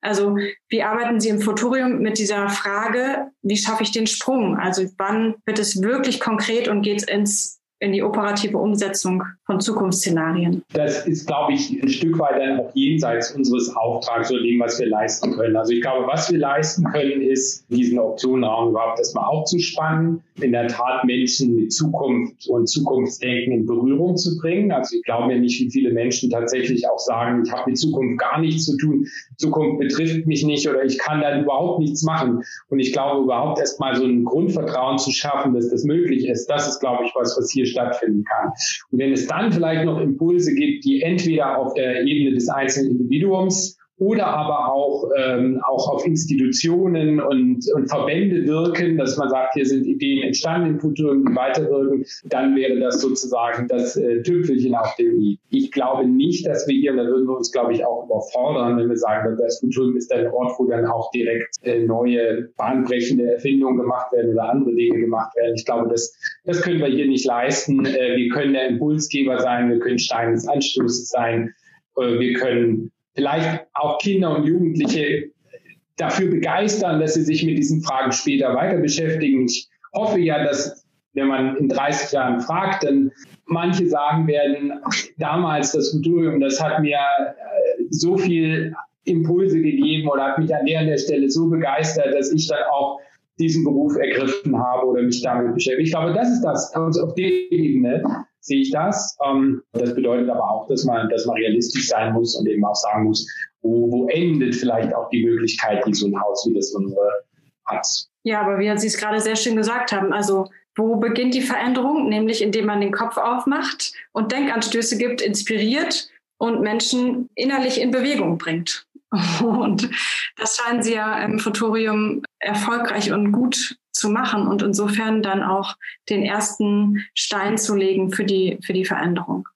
Also wie arbeiten Sie im Futurium mit dieser Frage, wie schaffe ich den Sprung? Also wann wird es wirklich konkret und geht es ins in die operative Umsetzung von Zukunftsszenarien? Das ist, glaube ich, ein Stück weit dann auch jenseits unseres Auftrags oder dem, was wir leisten können. Also ich glaube, was wir leisten können, ist, diesen Optionenraum überhaupt erstmal aufzuspannen, in der Tat Menschen mit Zukunft und Zukunftsdenken in Berührung zu bringen. Also ich glaube mir nicht, wie viele Menschen tatsächlich auch sagen, ich habe mit Zukunft gar nichts zu tun, Zukunft betrifft mich nicht oder ich kann dann überhaupt nichts machen. Und ich glaube, überhaupt erstmal so ein Grundvertrauen zu schaffen, dass das möglich ist, das ist, glaube ich, was, was hier stattfinden kann. Und wenn es dann vielleicht noch Impulse gibt, die entweder auf der Ebene des einzelnen Individuums oder aber auch, ähm, auch auf Institutionen und, und Verbände wirken, dass man sagt, hier sind Ideen entstanden im Futurum, die weiterwirken, dann wäre das sozusagen das äh, Tüpfelchen auf dem i. Ich glaube nicht, dass wir hier, da würden wir uns, glaube ich, auch überfordern, wenn wir sagen, das Futurum ist ein Ort, wo dann auch direkt äh, neue bahnbrechende Erfindungen gemacht werden oder andere Dinge gemacht werden. Ich glaube, das, das können wir hier nicht leisten. Äh, wir können der Impulsgeber sein, wir können Stein des Anstoßes sein, äh, wir können vielleicht auch Kinder und Jugendliche dafür begeistern, dass sie sich mit diesen Fragen später weiter beschäftigen. Ich hoffe ja, dass wenn man in 30 Jahren fragt, dann manche sagen werden, damals das Futurium, das hat mir äh, so viel Impulse gegeben oder hat mich an der, an der Stelle so begeistert, dass ich dann auch diesen Beruf ergriffen habe oder mich damit beschäftige. Ich glaube, das ist das. Also auf der Ebene sehe ich das. Ähm, das bedeutet aber auch, dass man, dass man realistisch sein muss und eben auch sagen muss, wo, wo endet vielleicht auch die Möglichkeit, die so ein Haus wie das unsere hat. Ja, aber wie Sie es gerade sehr schön gesagt haben, also wo beginnt die Veränderung? Nämlich indem man den Kopf aufmacht und Denkanstöße gibt, inspiriert und Menschen innerlich in Bewegung bringt. [LAUGHS] Und das scheinen Sie ja im Futurium erfolgreich und gut zu machen und insofern dann auch den ersten Stein zu legen für die, für die Veränderung.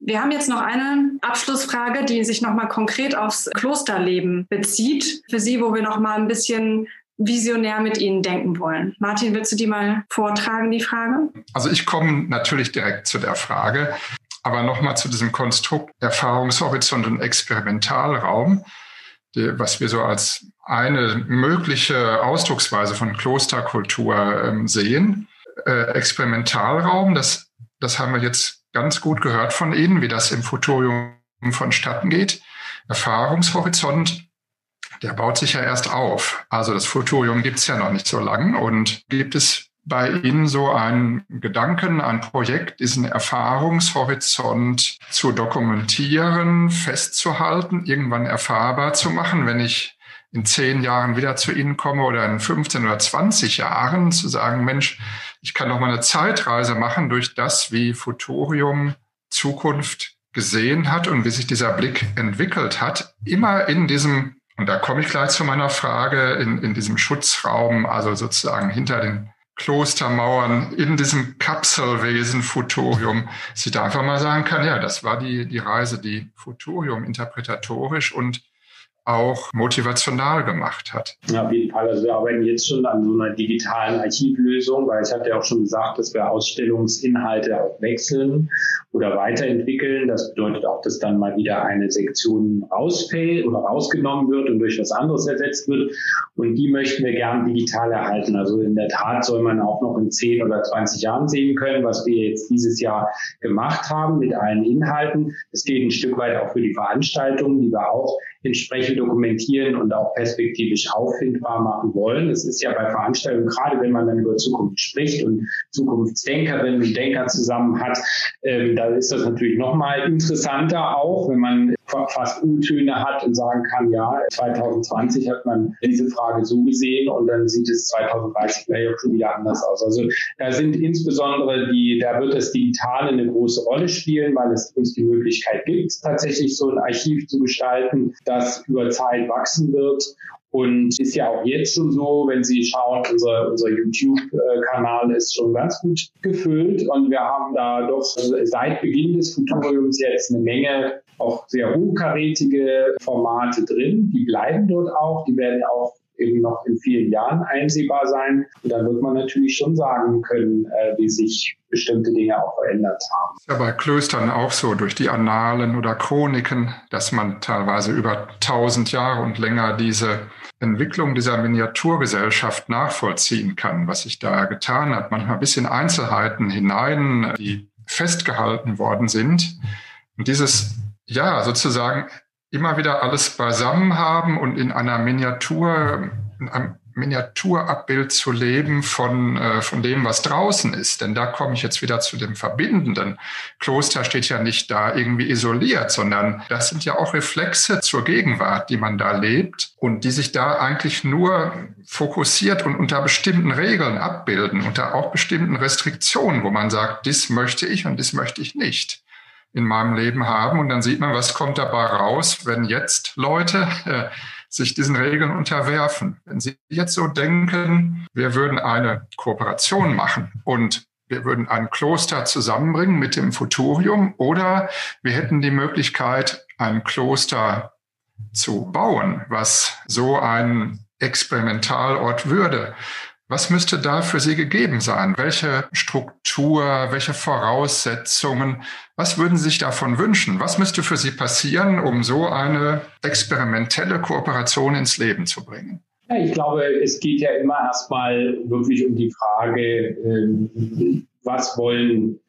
Wir haben jetzt noch eine Abschlussfrage, die sich nochmal konkret aufs Klosterleben bezieht. Für Sie, wo wir nochmal ein bisschen visionär mit Ihnen denken wollen. Martin, willst du die mal vortragen, die Frage? Also ich komme natürlich direkt zu der Frage, aber nochmal zu diesem Konstrukt Erfahrungshorizont und Experimentalraum die, was wir so als eine mögliche Ausdrucksweise von Klosterkultur ähm, sehen. Äh, Experimentalraum, das, das haben wir jetzt ganz gut gehört von Ihnen, wie das im Futurium vonstatten geht. Erfahrungshorizont, der baut sich ja erst auf. Also das Futurium gibt's ja noch nicht so lang und gibt es bei Ihnen so ein Gedanken, ein Projekt, diesen Erfahrungshorizont zu dokumentieren, festzuhalten, irgendwann erfahrbar zu machen, wenn ich in zehn Jahren wieder zu Ihnen komme oder in 15 oder 20 Jahren zu sagen, Mensch, ich kann doch mal eine Zeitreise machen durch das, wie Futurium Zukunft gesehen hat und wie sich dieser Blick entwickelt hat, immer in diesem, und da komme ich gleich zu meiner Frage, in, in diesem Schutzraum, also sozusagen hinter den Klostermauern in diesem Kapselwesen Futurium sie da einfach mal sagen kann, ja, das war die, die Reise, die Futurium interpretatorisch und auch motivational gemacht hat. Ja, auf jeden Fall. Also wir arbeiten jetzt schon an so einer digitalen Archivlösung, weil ich hatte ja auch schon gesagt, dass wir Ausstellungsinhalte auch wechseln oder weiterentwickeln. Das bedeutet auch, dass dann mal wieder eine Sektion rausfällt oder rausgenommen wird und durch was anderes ersetzt wird. Und die möchten wir gern digital erhalten. Also in der Tat soll man auch noch in 10 oder 20 Jahren sehen können, was wir jetzt dieses Jahr gemacht haben mit allen Inhalten. Es geht ein Stück weit auch für die Veranstaltungen, die wir auch entsprechend dokumentieren und auch perspektivisch auffindbar machen wollen. Es ist ja bei Veranstaltungen, gerade wenn man dann über Zukunft spricht und Zukunftsdenkerinnen und Denker zusammen hat, ähm, da ist das natürlich nochmal interessanter auch, wenn man fast U-Töne hat und sagen kann, ja, 2020 hat man diese Frage so gesehen und dann sieht es 2030 vielleicht auch schon wieder anders aus. Also da sind insbesondere die, da wird das Digitale eine große Rolle spielen, weil es uns die Möglichkeit gibt, tatsächlich so ein Archiv zu gestalten, das über Zeit wachsen wird und ist ja auch jetzt schon so, wenn Sie schauen, unser, unser YouTube-Kanal ist schon ganz gut gefüllt und wir haben da doch seit Beginn des Futuriums jetzt eine Menge auch sehr hochkarätige Formate drin. Die bleiben dort auch, die werden auch eben noch in vielen Jahren einsehbar sein. Und dann wird man natürlich schon sagen können, äh, wie sich bestimmte Dinge auch verändert haben. Ja bei Klöstern auch so, durch die Annalen oder Chroniken, dass man teilweise über tausend Jahre und länger diese Entwicklung dieser Miniaturgesellschaft nachvollziehen kann, was sich da getan hat. Manchmal bis in Einzelheiten hinein, die festgehalten worden sind. Und dieses, ja, sozusagen immer wieder alles beisammen haben und in einer Miniatur, in einem Miniaturabbild zu leben von, äh, von dem, was draußen ist. Denn da komme ich jetzt wieder zu dem Verbindenden. Kloster steht ja nicht da irgendwie isoliert, sondern das sind ja auch Reflexe zur Gegenwart, die man da lebt und die sich da eigentlich nur fokussiert und unter bestimmten Regeln abbilden, unter auch bestimmten Restriktionen, wo man sagt, dies möchte ich und dies möchte ich nicht in meinem Leben haben. Und dann sieht man, was kommt dabei raus, wenn jetzt Leute äh, sich diesen Regeln unterwerfen. Wenn sie jetzt so denken, wir würden eine Kooperation machen und wir würden ein Kloster zusammenbringen mit dem Futurium oder wir hätten die Möglichkeit, ein Kloster zu bauen, was so ein Experimentalort würde. Was müsste da für Sie gegeben sein? Welche Struktur, welche Voraussetzungen? Was würden Sie sich davon wünschen? Was müsste für Sie passieren, um so eine experimentelle Kooperation ins Leben zu bringen? Ja, ich glaube, es geht ja immer erstmal wirklich um die Frage, ähm, was wollen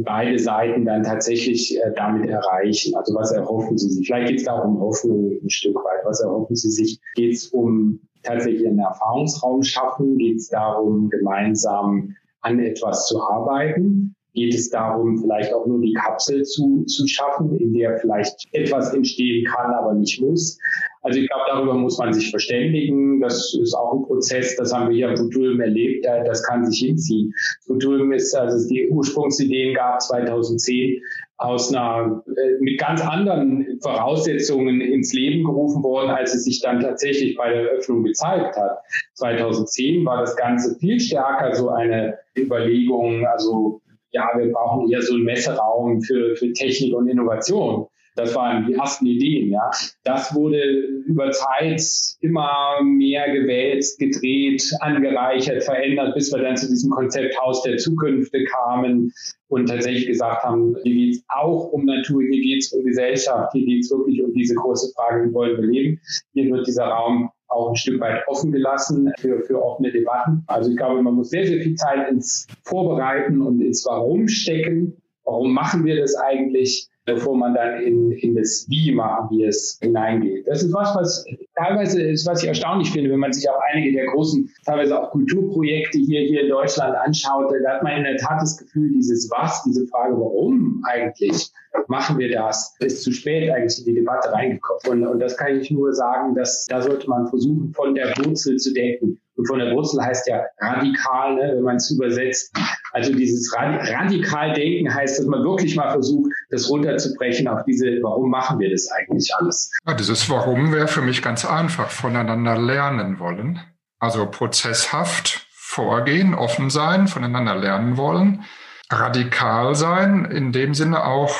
beide Seiten dann tatsächlich äh, damit erreichen? Also was erhoffen sie sich? Vielleicht geht es da auch um Hoffnung ein Stück weit. Was erhoffen sie sich? Geht es um tatsächlich einen Erfahrungsraum schaffen? Geht es darum, gemeinsam an etwas zu arbeiten? Geht es darum, vielleicht auch nur die Kapsel zu, zu schaffen, in der vielleicht etwas entstehen kann, aber nicht muss? Also ich glaube, darüber muss man sich verständigen. Das ist auch ein Prozess, das haben wir hier am Futulm erlebt, das kann sich hinziehen. Futulm ist, also die Ursprungsideen gab 2010, aus einer, äh, mit ganz anderen Voraussetzungen ins Leben gerufen worden, als es sich dann tatsächlich bei der Eröffnung gezeigt hat. 2010 war das Ganze viel stärker so eine Überlegung, also ja, wir brauchen eher so einen Messeraum für, für Technik und Innovation. Das waren die ersten Ideen, ja. Das wurde über Zeit immer mehr gewälzt, gedreht, angereichert, verändert, bis wir dann zu diesem Konzept Haus der Zukünfte kamen und tatsächlich gesagt haben, hier geht es auch um Natur, hier geht es um Gesellschaft, hier geht es wirklich um diese große Frage, wie wollen wir leben. Hier wird dieser Raum auch ein Stück weit offen gelassen für, für offene Debatten. Also ich glaube, man muss sehr, sehr viel Zeit ins Vorbereiten und ins Warum stecken. Warum machen wir das eigentlich? Bevor man dann in, in das Wie machen wir es hineingeht. Das ist was, was teilweise ist, was ich erstaunlich finde, wenn man sich auch einige der großen, teilweise auch Kulturprojekte hier, hier in Deutschland anschaut, da hat man in der Tat das Gefühl, dieses Was, diese Frage, warum eigentlich machen wir das, ist zu spät eigentlich in die Debatte reingekommen. Und, und das kann ich nur sagen, dass da sollte man versuchen, von der Wurzel zu denken. Und von der Wurzel heißt ja radikal, ne, wenn man es übersetzt. Also dieses radikal denken heißt, dass man wirklich mal versucht, das runterzubrechen auf diese, warum machen wir das eigentlich alles? Ja, dieses Warum wäre für mich ganz einfach, voneinander lernen wollen. Also prozesshaft vorgehen, offen sein, voneinander lernen wollen, radikal sein, in dem Sinne auch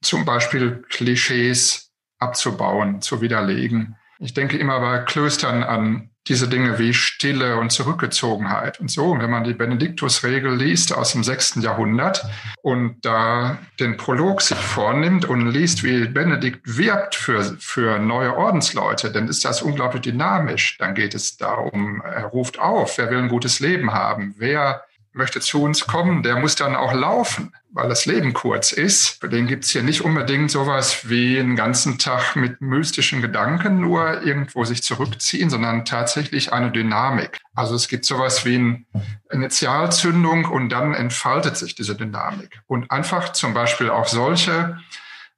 zum Beispiel Klischees abzubauen, zu widerlegen Ich denke immer bei Klöstern an diese Dinge wie Stille und Zurückgezogenheit und so. Und wenn man die Benediktusregel liest aus dem sechsten Jahrhundert und da den Prolog sich vornimmt und liest, wie Benedikt wirbt für, für neue Ordensleute, dann ist das unglaublich dynamisch. Dann geht es darum, er ruft auf, wer will ein gutes Leben haben, wer möchte zu uns kommen, der muss dann auch laufen, weil das Leben kurz ist. Für den gibt's hier nicht unbedingt sowas wie einen ganzen Tag mit mystischen Gedanken nur irgendwo sich zurückziehen, sondern tatsächlich eine Dynamik. Also es gibt sowas wie eine Initialzündung und dann entfaltet sich diese Dynamik. Und einfach zum Beispiel auch solche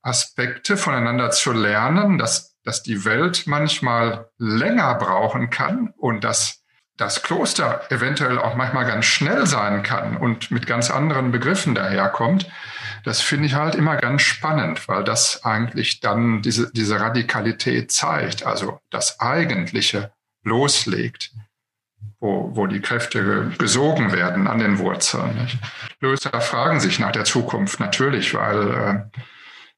Aspekte voneinander zu lernen, dass, dass die Welt manchmal länger brauchen kann und dass das Kloster eventuell auch manchmal ganz schnell sein kann und mit ganz anderen Begriffen daherkommt, das finde ich halt immer ganz spannend, weil das eigentlich dann diese, diese Radikalität zeigt, also das Eigentliche loslegt, wo, wo die Kräfte gesogen werden an den Wurzeln. Nicht? Löser fragen sich nach der Zukunft natürlich, weil äh,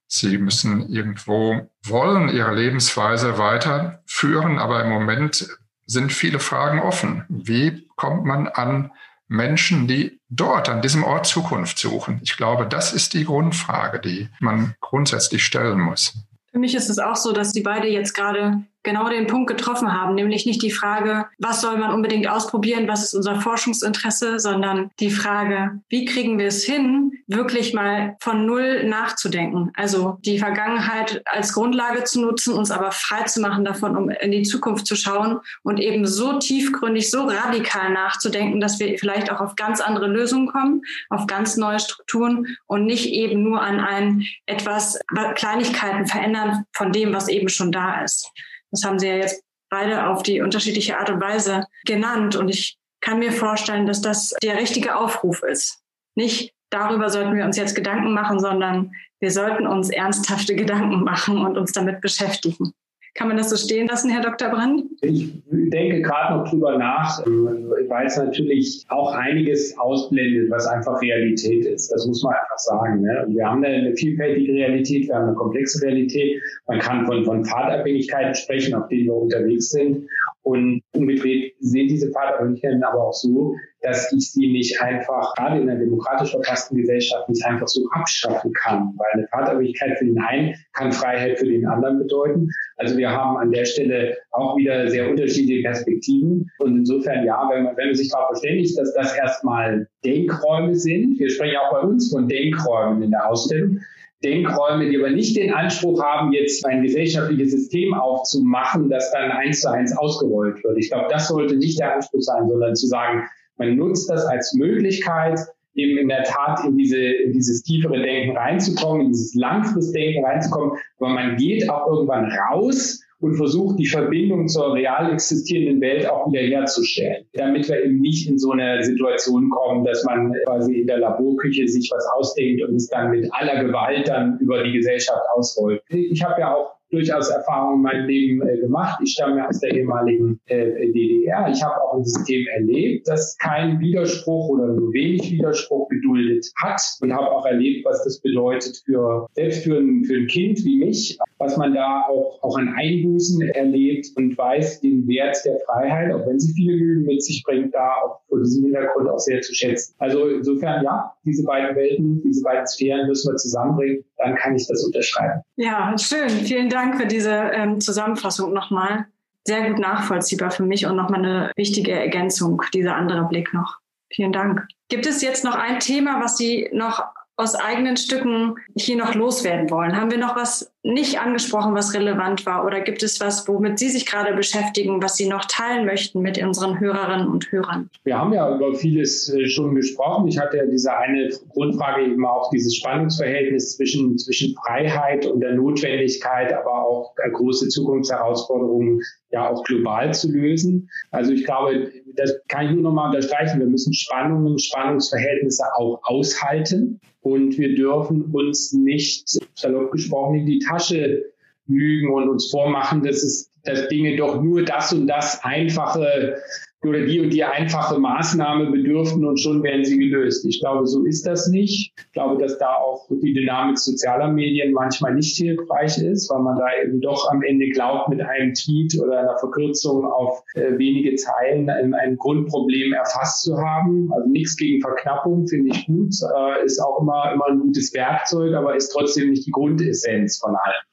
sie müssen irgendwo wollen ihre Lebensweise weiterführen, aber im Moment sind viele Fragen offen. Wie kommt man an Menschen, die dort an diesem Ort Zukunft suchen? Ich glaube, das ist die Grundfrage, die man grundsätzlich stellen muss. Für mich ist es auch so, dass Sie beide jetzt gerade genau den Punkt getroffen haben, nämlich nicht die Frage, was soll man unbedingt ausprobieren, was ist unser Forschungsinteresse, sondern die Frage, wie kriegen wir es hin, wirklich mal von Null nachzudenken. Also die Vergangenheit als Grundlage zu nutzen, uns aber frei zu machen davon, um in die Zukunft zu schauen und eben so tiefgründig, so radikal nachzudenken, dass wir vielleicht auch auf ganz andere Lösungen kommen, auf ganz neue Strukturen und nicht eben nur an ein etwas Kleinigkeiten verändern von dem, was eben schon da ist. Das haben Sie ja jetzt beide auf die unterschiedliche Art und Weise genannt. Und ich kann mir vorstellen, dass das der richtige Aufruf ist. Nicht darüber sollten wir uns jetzt Gedanken machen, sondern wir sollten uns ernsthafte Gedanken [LAUGHS] machen und uns damit beschäftigen. Kann man das so stehen lassen, Herr Dr. Brand? Ich denke gerade noch drüber nach, weil es natürlich auch einiges ausblendet, was einfach Realität ist. Das muss man einfach sagen. Ne? wir haben eine vielfältige Realität, wir haben eine komplexe Realität. Man kann von, von Fahrtabhängigkeiten sprechen, auf denen wir unterwegs sind. Und umgedreht sehen diese Vatermünchen aber auch so, dass ich sie nicht einfach, gerade in einer demokratisch verfassten Gesellschaft, nicht einfach so abschaffen kann. Weil eine Vatermündigkeit für den einen kann Freiheit für den anderen bedeuten. Also wir haben an der Stelle auch wieder sehr unterschiedliche Perspektiven. Und insofern, ja, wenn man, wenn man sich darauf verständigt, dass das erstmal Denkräume sind, wir sprechen auch bei uns von Denkräumen in der Ausstellung, Denkräume, die aber nicht den Anspruch haben, jetzt ein gesellschaftliches System aufzumachen, das dann eins zu eins ausgerollt wird. Ich glaube, das sollte nicht der Anspruch sein, sondern zu sagen, man nutzt das als Möglichkeit, eben in der Tat in, diese, in dieses tiefere Denken reinzukommen, in dieses langfristige Denken reinzukommen, aber man geht auch irgendwann raus und versucht, die Verbindung zur real existierenden Welt auch wieder herzustellen, damit wir eben nicht in so eine Situation kommen, dass man quasi in der Laborküche sich was ausdenkt und es dann mit aller Gewalt dann über die Gesellschaft ausrollt. Ich habe ja auch durchaus Erfahrungen in meinem Leben äh, gemacht. Ich stamme aus der ehemaligen äh, DDR. Ich habe auch ein System erlebt, das keinen Widerspruch oder nur wenig Widerspruch geduldet hat und habe auch erlebt, was das bedeutet für selbst für ein, für ein Kind wie mich, was man da auch, auch an Einbußen erlebt und weiß den Wert der Freiheit, auch wenn sie viele Mühen mit sich bringt, da auch vor diesem Hintergrund auch sehr zu schätzen. Also insofern, ja, diese beiden Welten, diese beiden Sphären müssen wir zusammenbringen, dann kann ich das unterschreiben. Ja, schön. Vielen Dank für diese ähm, Zusammenfassung nochmal. Sehr gut nachvollziehbar für mich und nochmal eine wichtige Ergänzung, dieser andere Blick noch. Vielen Dank. Gibt es jetzt noch ein Thema, was Sie noch aus eigenen Stücken hier noch loswerden wollen? Haben wir noch was nicht angesprochen, was relevant war? Oder gibt es was, womit Sie sich gerade beschäftigen, was Sie noch teilen möchten mit unseren Hörerinnen und Hörern? Wir haben ja über vieles äh, schon gesprochen. Ich hatte ja diese eine Grundfrage eben auch dieses Spannungsverhältnis zwischen, zwischen Freiheit und der Notwendigkeit, aber auch große Zukunftsherausforderungen ja auch global zu lösen. Also ich glaube, das kann ich nur noch mal unterstreichen. Wir müssen Spannungen, Spannungsverhältnisse auch aushalten und wir dürfen uns nicht, salopp gesprochen, in die Tasche lügen und uns vormachen, dass es dass Dinge doch nur das und das einfache oder die und die einfache Maßnahme bedürften und schon wären sie gelöst. Ich glaube, so ist das nicht. Ich glaube, dass da auch die Dynamik sozialer Medien manchmal nicht hilfreich ist, weil man da eben doch am Ende glaubt, mit einem Tweet oder einer Verkürzung auf äh, wenige Zeilen ein, ein, Grundproblem erfasst zu haben. Also nichts gegen Verknappung finde ich gut, äh, ist auch immer, immer ein gutes Werkzeug, aber ist trotzdem nicht die Grundessenz von allem.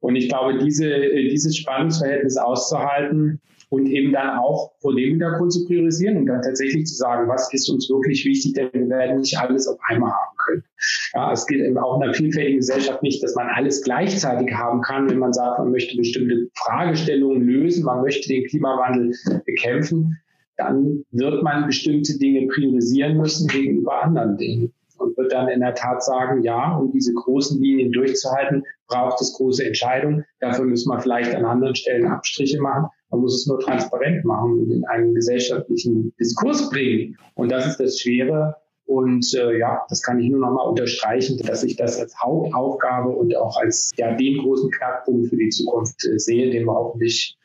Und ich glaube, diese, äh, dieses Spannungsverhältnis auszuhalten, und eben dann auch vor dem Hintergrund zu priorisieren und dann tatsächlich zu sagen, was ist uns wirklich wichtig, denn wir werden nicht alles auf einmal haben können. Ja, es geht eben auch in einer vielfältigen Gesellschaft nicht, dass man alles gleichzeitig haben kann, wenn man sagt, man möchte bestimmte Fragestellungen lösen, man möchte den Klimawandel bekämpfen, dann wird man bestimmte Dinge priorisieren müssen gegenüber anderen Dingen und wird dann in der Tat sagen, ja, um diese großen Linien durchzuhalten, braucht es große Entscheidungen. Dafür müssen wir vielleicht an anderen Stellen Abstriche machen. Man muss es nur transparent machen und in einen gesellschaftlichen Diskurs bringen. Und das ist das Schwere. Und äh, ja, das kann ich nur noch mal unterstreichen, dass ich das als Hauptaufgabe und auch als ja den großen Knackpunkt für die Zukunft äh, sehe, den wir hoffentlich,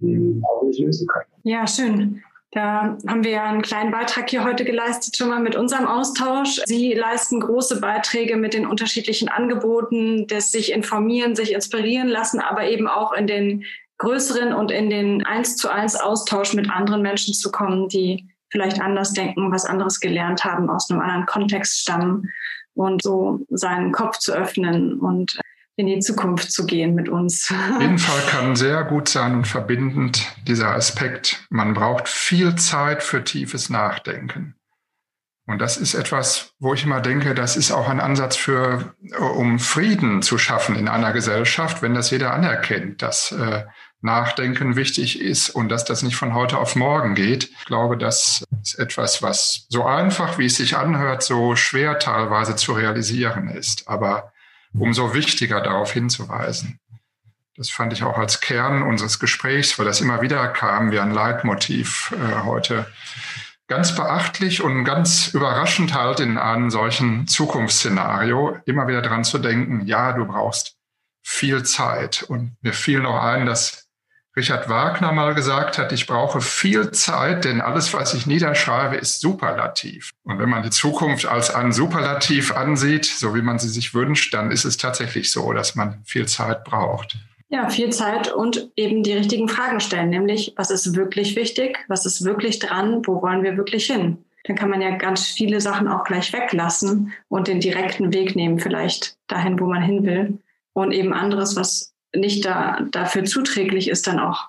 mh, hm, hoffentlich lösen können. Ja, schön. Da haben wir ja einen kleinen Beitrag hier heute geleistet, schon mal mit unserem Austausch. Sie leisten große Beiträge mit den unterschiedlichen Angeboten, das sich informieren, sich inspirieren lassen, aber eben auch in den größeren und in den eins zu eins Austausch mit anderen Menschen zu kommen, die vielleicht anders denken, was anderes gelernt haben, aus einem anderen Kontext stammen und so seinen Kopf zu öffnen und in die Zukunft zu gehen mit uns. Auf jeden Fall kann sehr gut sein und verbindend dieser Aspekt. Man braucht viel Zeit für tiefes Nachdenken. Und das ist etwas, wo ich immer denke, das ist auch ein Ansatz für, um Frieden zu schaffen in einer Gesellschaft, wenn das jeder anerkennt, dass äh, Nachdenken wichtig ist und dass das nicht von heute auf morgen geht. Ich glaube, das ist etwas, was so einfach, wie es sich anhört, so schwer teilweise zu realisieren ist, aber umso wichtiger darauf hinzuweisen. Das fand ich auch als Kern unseres Gesprächs, weil das immer wieder kam wie ein Leitmotiv äh, heute. Ganz beachtlich und ganz überraschend halt in einem solchen Zukunftsszenario immer wieder dran zu denken, ja, du brauchst viel Zeit. Und mir fiel noch ein, dass Richard Wagner mal gesagt hat, ich brauche viel Zeit, denn alles, was ich niederschreibe, ist superlativ. Und wenn man die Zukunft als ein Superlativ ansieht, so wie man sie sich wünscht, dann ist es tatsächlich so, dass man viel Zeit braucht. Ja, viel Zeit und eben die richtigen Fragen stellen, nämlich was ist wirklich wichtig, was ist wirklich dran, wo wollen wir wirklich hin? Dann kann man ja ganz viele Sachen auch gleich weglassen und den direkten Weg nehmen, vielleicht dahin, wo man hin will. Und eben anderes, was nicht da, dafür zuträglich ist, dann auch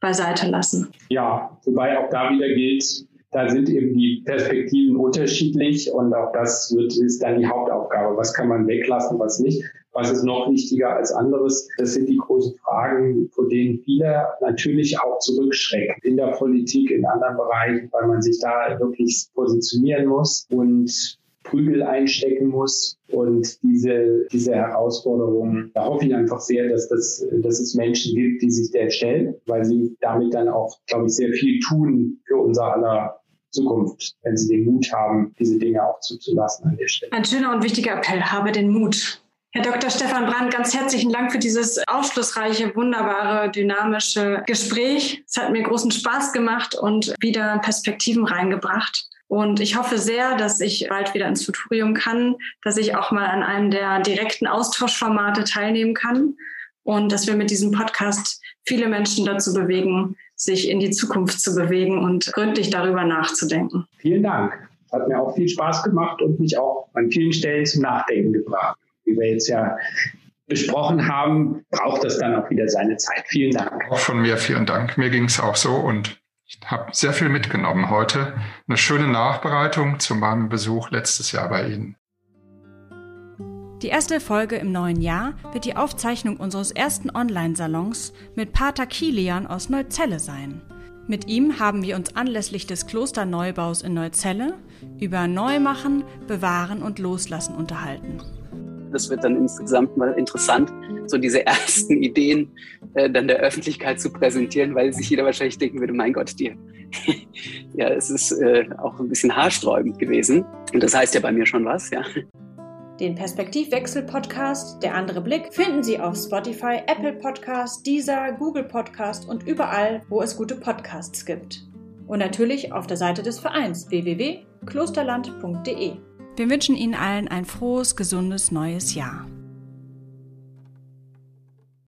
beiseite lassen. Ja, wobei auch da wieder gilt, da sind eben die Perspektiven unterschiedlich und auch das wird, ist dann die Hauptaufgabe. Was kann man weglassen, was nicht? Was ist noch wichtiger als anderes? Das sind die großen Fragen, vor denen viele natürlich auch zurückschrecken. In der Politik, in anderen Bereichen, weil man sich da wirklich positionieren muss. Und Prügel einstecken muss. Und diese, diese Herausforderungen, da hoffe ich einfach sehr, dass, das, dass es Menschen gibt, die sich der stellen, weil sie damit dann auch, glaube ich, sehr viel tun für unser aller Zukunft, wenn sie den Mut haben, diese Dinge auch zuzulassen an der Stelle. Ein schöner und wichtiger Appell, habe den Mut. Herr Dr. Stefan Brandt, ganz herzlichen Dank für dieses aufschlussreiche, wunderbare, dynamische Gespräch. Es hat mir großen Spaß gemacht und wieder Perspektiven reingebracht. Und ich hoffe sehr, dass ich bald wieder ins Futurium kann, dass ich auch mal an einem der direkten Austauschformate teilnehmen kann und dass wir mit diesem Podcast viele Menschen dazu bewegen, sich in die Zukunft zu bewegen und gründlich darüber nachzudenken. Vielen Dank. Hat mir auch viel Spaß gemacht und mich auch an vielen Stellen zum Nachdenken gebracht. Wie wir jetzt ja besprochen haben, braucht das dann auch wieder seine Zeit. Vielen Dank. Auch von mir vielen Dank. Mir ging es auch so und ich habe sehr viel mitgenommen heute. Eine schöne Nachbereitung zu meinem Besuch letztes Jahr bei Ihnen. Die erste Folge im neuen Jahr wird die Aufzeichnung unseres ersten Online-Salons mit Pater Kilian aus Neuzelle sein. Mit ihm haben wir uns anlässlich des Klosterneubaus in Neuzelle über Neumachen, Bewahren und Loslassen unterhalten. Das wird dann insgesamt mal interessant, so diese [LAUGHS] ersten Ideen äh, dann der Öffentlichkeit zu präsentieren, weil sich jeder wahrscheinlich denken würde, mein Gott, dir. [LAUGHS] ja, es ist äh, auch ein bisschen haarsträubend gewesen. Und das heißt ja bei mir schon was, ja. Den Perspektivwechsel-Podcast Der andere Blick finden Sie auf Spotify, Apple Podcast, Deezer, Google Podcast und überall, wo es gute Podcasts gibt. Und natürlich auf der Seite des Vereins www.klosterland.de. Wir wünschen Ihnen allen ein frohes, gesundes neues Jahr.